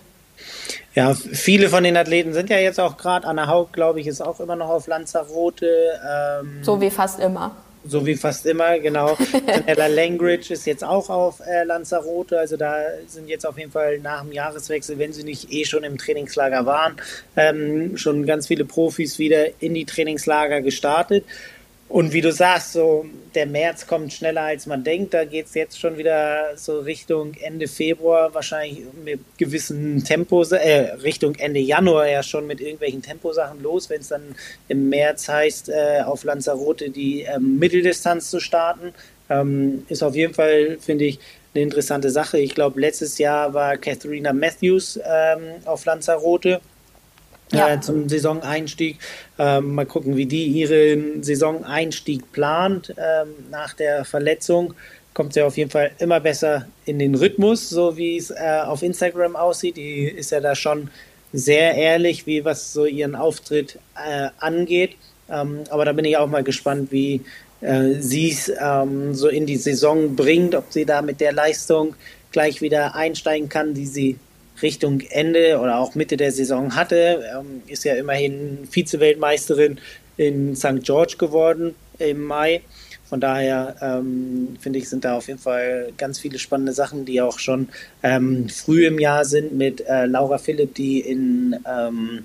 Ja, viele von den Athleten sind ja jetzt auch gerade. Anna Haug, glaube ich, ist auch immer noch auf Lanzarote. Ähm, so wie fast immer. So wie fast immer, genau. [laughs] Ella Langridge ist jetzt auch auf äh, Lanzarote. Also da sind jetzt auf jeden Fall nach dem Jahreswechsel, wenn sie nicht eh schon im Trainingslager waren, ähm, schon ganz viele Profis wieder in die Trainingslager gestartet. Und wie du sagst, so der März kommt schneller als man denkt. Da geht es jetzt schon wieder so Richtung Ende Februar, wahrscheinlich mit gewissen Tempos, äh, Richtung Ende Januar ja schon mit irgendwelchen Temposachen los, wenn es dann im März heißt, äh, auf Lanzarote die ähm, Mitteldistanz zu starten. Ähm, ist auf jeden Fall, finde ich, eine interessante Sache. Ich glaube, letztes Jahr war Katharina Matthews ähm, auf Lanzarote ja. äh, zum Saisoneinstieg. Ähm, mal gucken, wie die ihren Saisoneinstieg plant. Ähm, nach der Verletzung kommt sie auf jeden Fall immer besser in den Rhythmus, so wie es äh, auf Instagram aussieht. Die ist ja da schon sehr ehrlich, wie was so ihren Auftritt äh, angeht. Ähm, aber da bin ich auch mal gespannt, wie äh, sie es ähm, so in die Saison bringt, ob sie da mit der Leistung gleich wieder einsteigen kann, die sie Richtung Ende oder auch Mitte der Saison hatte. Ähm, ist ja immerhin Vize-Weltmeisterin in St. George geworden im Mai. Von daher ähm, finde ich, sind da auf jeden Fall ganz viele spannende Sachen, die auch schon ähm, früh im Jahr sind mit äh, Laura Philipp, die in ähm,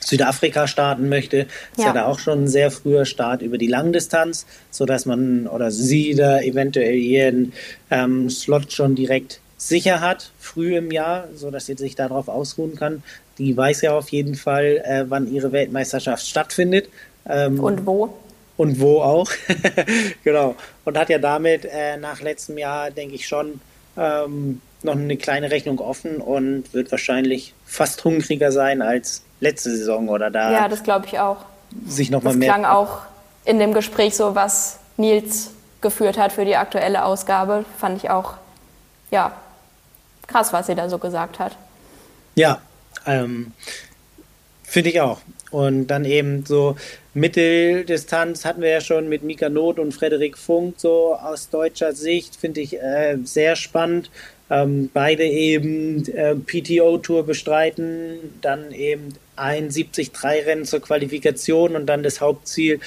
Südafrika starten möchte. Ja. Ist ja da auch schon ein sehr früher Start über die Langdistanz, sodass man oder sie da eventuell ihren ähm, Slot schon direkt sicher hat, früh im Jahr, so dass sie sich darauf ausruhen kann. Die weiß ja auf jeden Fall, äh, wann ihre Weltmeisterschaft stattfindet. Ähm, und wo? Und wo auch. [laughs] genau. Und hat ja damit äh, nach letztem Jahr, denke ich, schon ähm, noch eine kleine Rechnung offen und wird wahrscheinlich fast hungriger sein als letzte Saison oder da. Ja, das glaube ich auch. Sich noch mal mehr. Das klang auch in dem Gespräch so, was Nils geführt hat für die aktuelle Ausgabe, fand ich auch, ja, krass, was sie da so gesagt hat. Ja, ähm, finde ich auch. Und dann eben so Mitteldistanz hatten wir ja schon mit Mika Not und Frederik Funk so aus deutscher Sicht, finde ich äh, sehr spannend. Ähm, beide eben äh, PTO-Tour bestreiten, dann eben ein 70-3-Rennen zur Qualifikation und dann das Hauptziel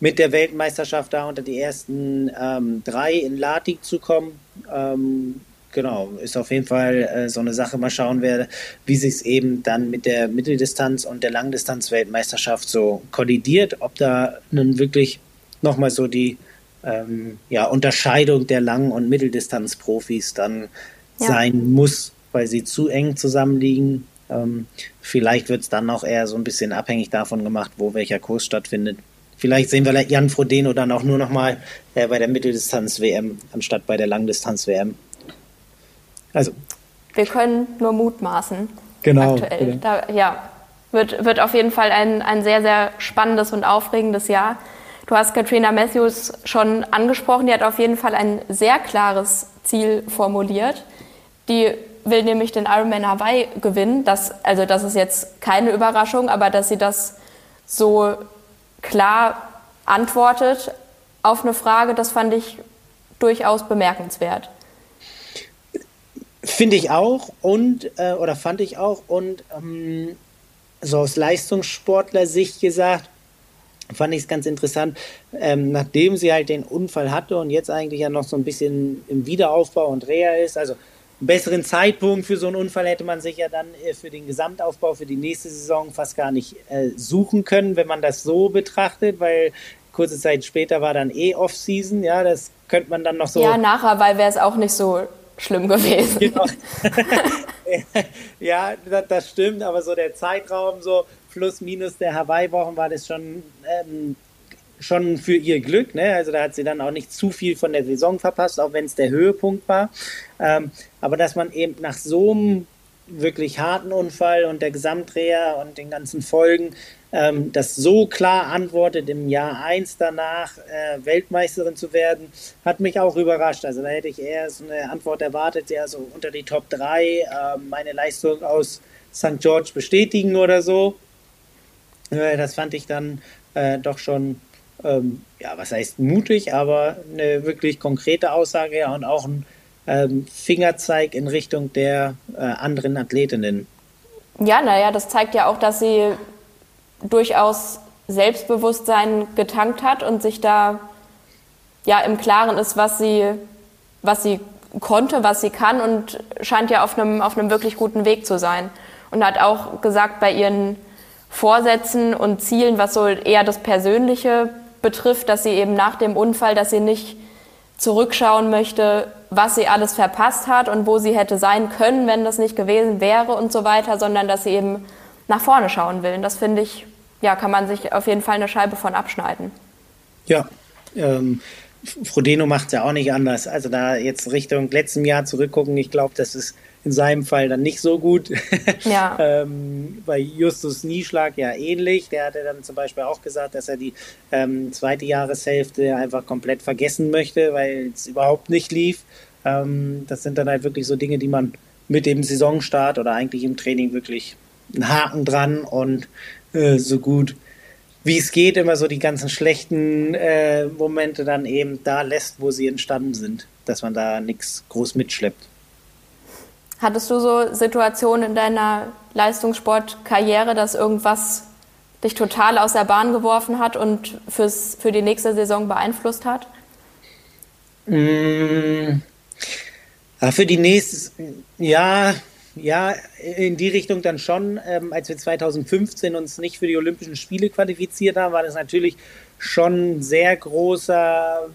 mit der Weltmeisterschaft da unter die ersten ähm, drei in Lati zu kommen. Ähm, genau, ist auf jeden Fall äh, so eine Sache. Mal schauen, wer, wie sich es eben dann mit der Mitteldistanz und der Langdistanz-Weltmeisterschaft so kollidiert, ob da nun wirklich nochmal so die ähm, ja, Unterscheidung der Lang- und Mitteldistanz-Profis dann ja. sein muss, weil sie zu eng zusammenliegen. Ähm, vielleicht wird es dann auch eher so ein bisschen abhängig davon gemacht, wo welcher Kurs stattfindet. Vielleicht sehen wir Jan Frodeno dann auch nur noch mal äh, bei der Mitteldistanz-WM anstatt bei der Langdistanz-WM. Also wir können nur mutmaßen. Genau. Aktuell. Genau. Da, ja, wird, wird auf jeden Fall ein, ein sehr, sehr spannendes und aufregendes Jahr. Du hast Katrina Matthews schon angesprochen, die hat auf jeden Fall ein sehr klares Ziel formuliert. Die will nämlich den Ironman Hawaii gewinnen. Das, also das ist jetzt keine Überraschung, aber dass sie das so klar antwortet auf eine Frage, das fand ich durchaus bemerkenswert. Finde ich auch und äh, oder fand ich auch und ähm, so aus Leistungssportler-Sicht gesagt, fand ich es ganz interessant, ähm, nachdem sie halt den Unfall hatte und jetzt eigentlich ja noch so ein bisschen im Wiederaufbau und Reha ist, also einen besseren Zeitpunkt für so einen Unfall hätte man sich ja dann äh, für den Gesamtaufbau für die nächste Saison fast gar nicht äh, suchen können, wenn man das so betrachtet, weil kurze Zeit später war dann eh Off-Season, ja, das könnte man dann noch so. Ja, nachher, weil wäre es auch nicht so schlimm gewesen. Genau. [laughs] ja, das, stimmt, aber so der Zeitraum, so plus minus der Hawaii-Wochen, war das schon, ähm, schon für ihr Glück. Ne? Also da hat sie dann auch nicht zu viel von der Saison verpasst, auch wenn es der Höhepunkt war. Ähm, aber dass man eben nach so einem wirklich harten Unfall und der Gesamtdreher und den ganzen Folgen ähm, das so klar antwortet, im Jahr 1 danach äh, Weltmeisterin zu werden, hat mich auch überrascht. Also da hätte ich eher so eine Antwort erwartet, ja so unter die Top 3 äh, meine Leistung aus St. George bestätigen oder so. Äh, das fand ich dann äh, doch schon, ähm, ja, was heißt mutig, aber eine wirklich konkrete Aussage ja, und auch ein ähm, Fingerzeig in Richtung der äh, anderen Athletinnen. Ja, naja, das zeigt ja auch, dass sie durchaus Selbstbewusstsein getankt hat und sich da ja im Klaren ist, was sie, was sie konnte, was sie kann und scheint ja auf einem, auf einem wirklich guten Weg zu sein. Und hat auch gesagt, bei ihren Vorsätzen und Zielen, was so eher das Persönliche betrifft, dass sie eben nach dem Unfall, dass sie nicht zurückschauen möchte, was sie alles verpasst hat und wo sie hätte sein können, wenn das nicht gewesen wäre und so weiter, sondern dass sie eben nach vorne schauen will. Und das finde ich ja, kann man sich auf jeden Fall eine Scheibe von abschneiden. Ja, ähm, Frodeno macht es ja auch nicht anders. Also da jetzt Richtung letztem Jahr zurückgucken, ich glaube, das ist in seinem Fall dann nicht so gut. [laughs] Ja. ähm, bei Justus Nieschlag ja ähnlich. Der hatte dann zum Beispiel auch gesagt, dass er die ähm, zweite Jahreshälfte einfach komplett vergessen möchte, weil es überhaupt nicht lief. Ähm, das sind dann halt wirklich so Dinge, die man mit dem Saisonstart oder eigentlich im Training wirklich einen Haken dran und äh, so gut wie es geht, immer so die ganzen schlechten äh, Momente dann eben da lässt, wo sie entstanden sind, dass man da nichts groß mitschleppt. Hattest du so Situationen in deiner Leistungssportkarriere, dass irgendwas dich total aus der Bahn geworfen hat und fürs, für die nächste Saison beeinflusst hat? Mmh. Ja, für die nächste, ja, ja, in die Richtung dann schon. Ähm, als wir 2015 uns nicht für die Olympischen Spiele qualifiziert haben, war das natürlich schon ein sehr großer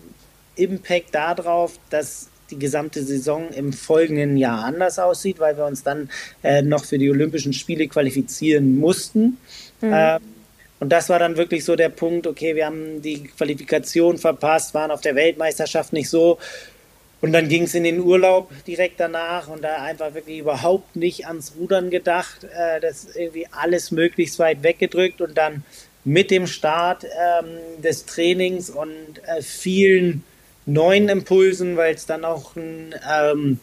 Impact darauf, dass die gesamte Saison im folgenden Jahr anders aussieht, weil wir uns dann äh, noch für die Olympischen Spiele qualifizieren mussten. Mhm. Ähm, und das war dann wirklich so der Punkt, okay, wir haben die Qualifikation verpasst, waren auf der Weltmeisterschaft nicht so und dann ging es in den Urlaub direkt danach und da einfach wirklich überhaupt nicht ans Rudern gedacht. Äh, das irgendwie alles möglichst weit weggedrückt und dann mit dem Start ähm, des Trainings und äh, vielen neuen Impulsen, weil es dann auch ein ähm,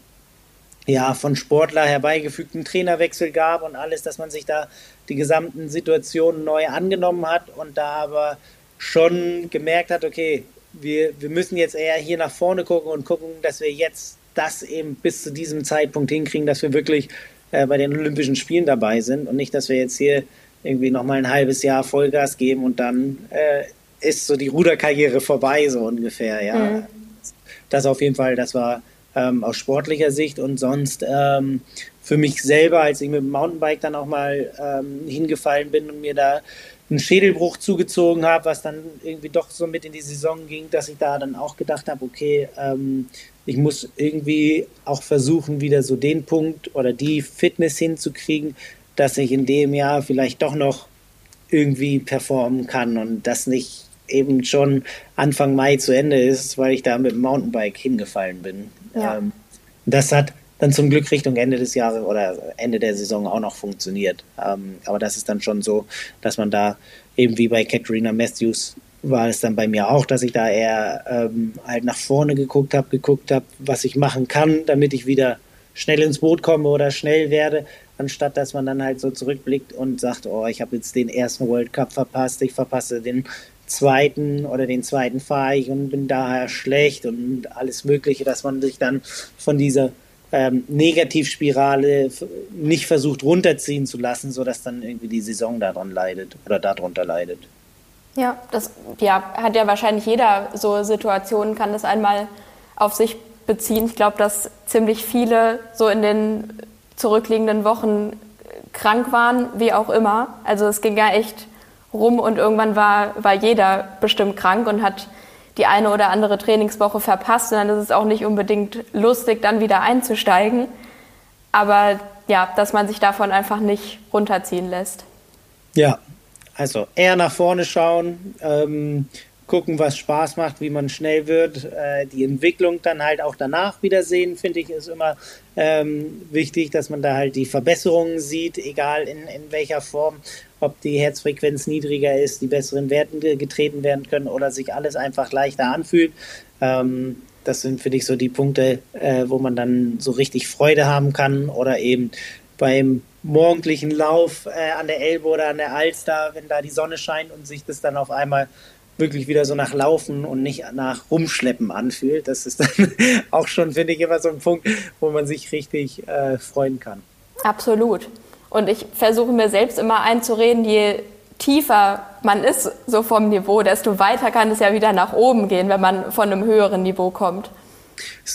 ja, von Sportler herbeigefügten Trainerwechsel gab und alles, dass man sich da die gesamten Situationen neu angenommen hat und da aber schon gemerkt hat, okay, wir, wir müssen jetzt eher hier nach vorne gucken und gucken, dass wir jetzt das eben bis zu diesem Zeitpunkt hinkriegen, dass wir wirklich äh, bei den Olympischen Spielen dabei sind und nicht, dass wir jetzt hier irgendwie nochmal ein halbes Jahr Vollgas geben und dann äh, ist so die Ruderkarriere vorbei, so ungefähr, ja. Mhm. Das auf jeden Fall, das war ähm, aus sportlicher Sicht und sonst ähm, für mich selber, als ich mit dem Mountainbike dann auch mal ähm, hingefallen bin und mir da einen Schädelbruch zugezogen habe, was dann irgendwie doch so mit in die Saison ging, dass ich da dann auch gedacht habe, okay, ähm, ich muss irgendwie auch versuchen, wieder so den Punkt oder die Fitness hinzukriegen, dass ich in dem Jahr vielleicht doch noch irgendwie performen kann und das nicht eben schon Anfang Mai zu Ende ist, weil ich da mit dem Mountainbike hingefallen bin. Ja. Ähm, das hat dann zum Glück Richtung Ende des Jahres oder Ende der Saison auch noch funktioniert. Ähm, aber das ist dann schon so, dass man da eben wie bei Katrina Matthews war es dann bei mir auch, dass ich da eher ähm, halt nach vorne geguckt habe, geguckt habe, was ich machen kann, damit ich wieder schnell ins Boot komme oder schnell werde, anstatt dass man dann halt so zurückblickt und sagt, oh, ich habe jetzt den ersten World Cup verpasst, ich verpasse den zweiten oder den zweiten fahre ich und bin daher schlecht und alles Mögliche, dass man sich dann von dieser ähm, Negativspirale nicht versucht runterziehen zu lassen, sodass dann irgendwie die Saison daran leidet oder darunter leidet. Ja, das ja, hat ja wahrscheinlich jeder so Situationen, kann das einmal auf sich beziehen. Ich glaube, dass ziemlich viele so in den zurückliegenden Wochen krank waren, wie auch immer. Also es ging ja echt rum und irgendwann war, war jeder bestimmt krank und hat die eine oder andere Trainingswoche verpasst. Dann ist es auch nicht unbedingt lustig, dann wieder einzusteigen. Aber ja, dass man sich davon einfach nicht runterziehen lässt. Ja, also eher nach vorne schauen, ähm, gucken, was Spaß macht, wie man schnell wird. Äh, die Entwicklung dann halt auch danach wieder sehen, finde ich, ist immer ähm, wichtig, dass man da halt die Verbesserungen sieht, egal in, in welcher Form, ob die Herzfrequenz niedriger ist, die besseren Werten getreten werden können oder sich alles einfach leichter anfühlt. Ähm, das sind für dich so die Punkte, äh, wo man dann so richtig Freude haben kann oder eben beim morgendlichen Lauf äh, an der Elbe oder an der Alster, wenn da die Sonne scheint und sich das dann auf einmal wirklich wieder so nach Laufen und nicht nach Rumschleppen anfühlt. Das ist dann [laughs] auch schon, finde ich, immer so ein Punkt, wo man sich richtig äh, freuen kann. Absolut. Und ich versuche mir selbst immer einzureden, je tiefer man ist, so vom Niveau, desto weiter kann es ja wieder nach oben gehen, wenn man von einem höheren Niveau kommt.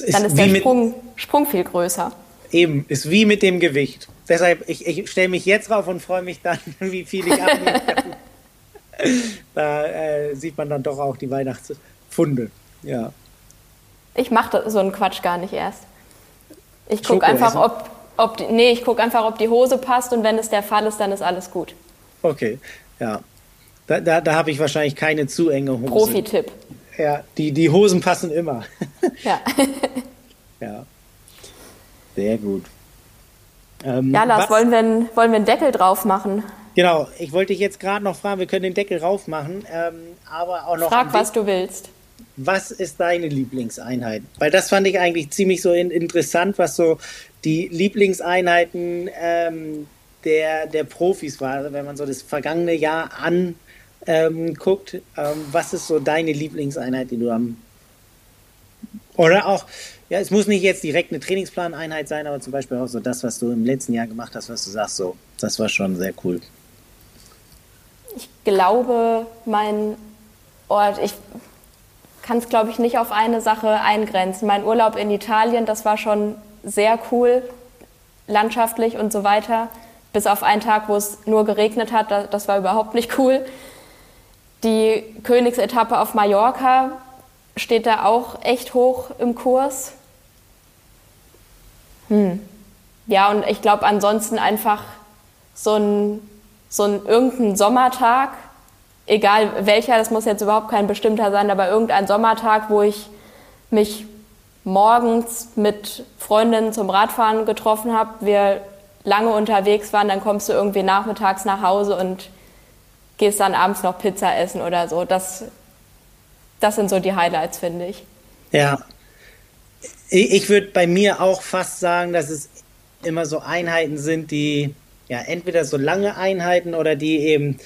Dann ist der Sprung, Sprung viel größer. Eben, ist wie mit dem Gewicht. Deshalb, ich, ich stelle mich jetzt drauf und freue mich dann, [laughs] wie viel ich abnehmen kann. [laughs] da äh, sieht man dann doch auch die Weihnachtsfunde. Ja. Ich mache so einen Quatsch gar nicht erst. Ich gucke einfach, ob, ob die, nee, ich gucke einfach, ob die Hose passt und wenn es der Fall ist, dann ist alles gut. Okay, ja. Da, da, da habe ich wahrscheinlich keine zu enge Hose. Profi-Tipp. Ja, die, die Hosen passen immer. [laughs] ja. [laughs] ja. Sehr gut. Ähm, ja, Lars, wollen wir, einen, wollen wir einen Deckel drauf machen? Genau, ich wollte dich jetzt gerade noch fragen, wir können den Deckel rauf machen, ähm, aber auch noch. Frag, was du willst. Was ist deine Lieblingseinheit? Weil das fand ich eigentlich ziemlich so in, interessant, was so die Lieblingseinheiten ähm, der, der Profis war. Also wenn man so das vergangene Jahr anguckt, ähm, ähm, was ist so deine Lieblingseinheit, die du am. Oder auch, ja, es muss nicht jetzt direkt eine Trainingsplaneinheit sein, aber zum Beispiel auch so das, was du im letzten Jahr gemacht hast, was du sagst, so, das war schon sehr cool glaube, mein Ort, ich kann es, glaube ich, nicht auf eine Sache eingrenzen. Mein Urlaub in Italien, das war schon sehr cool, landschaftlich und so weiter. Bis auf einen Tag, wo es nur geregnet hat, das war überhaupt nicht cool. Die Königsetappe auf Mallorca steht da auch echt hoch im Kurs. Hm. Ja, und ich glaube ansonsten einfach so ein so ein irgendein Sommertag, egal welcher, das muss jetzt überhaupt kein bestimmter sein, aber irgendein Sommertag, wo ich mich morgens mit Freundinnen zum Radfahren getroffen habe, wir lange unterwegs waren, dann kommst du irgendwie nachmittags nach Hause und gehst dann abends noch Pizza essen oder so. Das, das sind so die Highlights, finde ich. Ja. Ich würde bei mir auch fast sagen, dass es immer so Einheiten sind, die ja, entweder so lange Einheiten oder die eben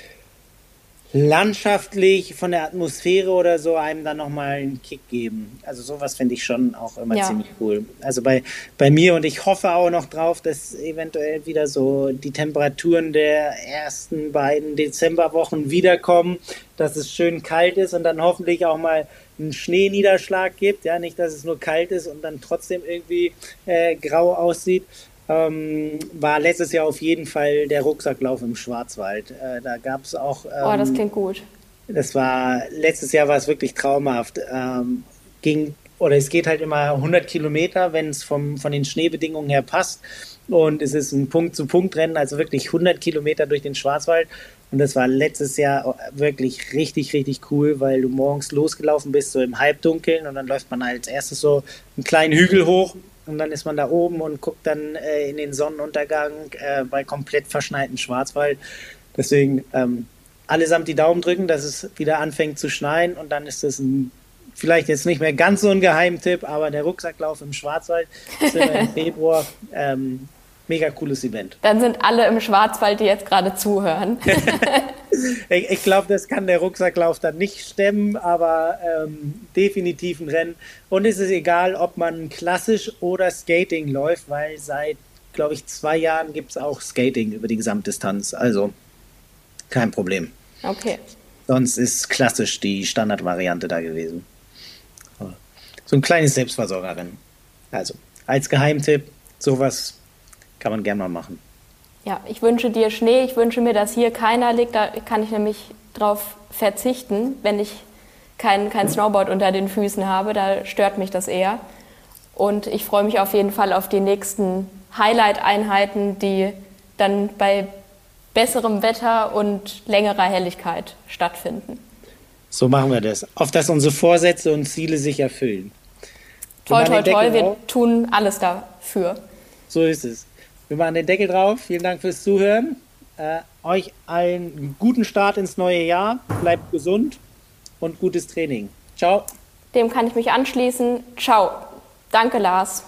landschaftlich von der Atmosphäre oder so einem dann nochmal einen Kick geben. Also sowas finde ich schon auch immer ja. ziemlich cool. Also bei, bei mir und ich hoffe auch noch drauf, dass eventuell wieder so die Temperaturen der ersten beiden Dezemberwochen wiederkommen, dass es schön kalt ist und dann hoffentlich auch mal einen Schneeniederschlag gibt. Ja, nicht, dass es nur kalt ist und dann trotzdem irgendwie äh, grau aussieht ähm, war letztes Jahr auf jeden Fall der Rucksacklauf im Schwarzwald. Äh, da gab es auch. Ähm, oh, das klingt gut. Das war letztes Jahr war es wirklich traumhaft. Ähm, ging oder es geht halt immer 100 Kilometer, wenn es vom von den Schneebedingungen her passt. Und es ist ein Punkt-zu-Punkt-Rennen, also wirklich 100 Kilometer durch den Schwarzwald. Und das war letztes Jahr wirklich richtig, richtig cool, weil du morgens losgelaufen bist, so im Halbdunkeln. Und dann läuft man als erstes so einen kleinen Hügel hoch und dann ist man da oben und guckt dann äh, in den Sonnenuntergang äh, bei komplett verschneiten Schwarzwald. Deswegen ähm, allesamt die Daumen drücken, dass es wieder anfängt zu schneien und dann ist das ein vielleicht jetzt nicht mehr ganz so ein Geheimtipp, aber der Rucksacklauf im Schwarzwald ist immer im [laughs] Februar. Ähm, mega cooles Event. Dann sind alle im Schwarzwald, die jetzt gerade zuhören. [laughs] ich, ich glaube, das kann der Rucksacklauf dann nicht stemmen, aber ähm, definitiv ein Rennen. Und es ist egal, ob man klassisch oder Skating läuft, weil seit, glaube ich, zwei Jahren gibt es auch Skating über die Gesamtdistanz. Also kein Problem. Okay. Sonst ist klassisch die Standardvariante da gewesen. So ein kleines Selbstversorgerrennen. Also als Geheimtipp, sowas kann man gerne mal machen. Ja, ich wünsche dir Schnee. Ich wünsche mir, dass hier keiner liegt. Da kann ich nämlich drauf verzichten, wenn ich kein, kein Snowboard unter den Füßen habe. Da stört mich das eher. Und ich freue mich auf jeden Fall auf die nächsten Highlight-Einheiten, die dann bei besserem Wetter und längerer Helligkeit stattfinden. So machen wir das. Auf dass unsere Vorsätze und Ziele sich erfüllen. Toll, toll, toll. Wir tun alles dafür. So ist es. Wir machen den Deckel drauf. Vielen Dank fürs Zuhören. Äh, euch einen guten Start ins neue Jahr. Bleibt gesund und gutes Training. Ciao. Dem kann ich mich anschließen. Ciao. Danke, Lars.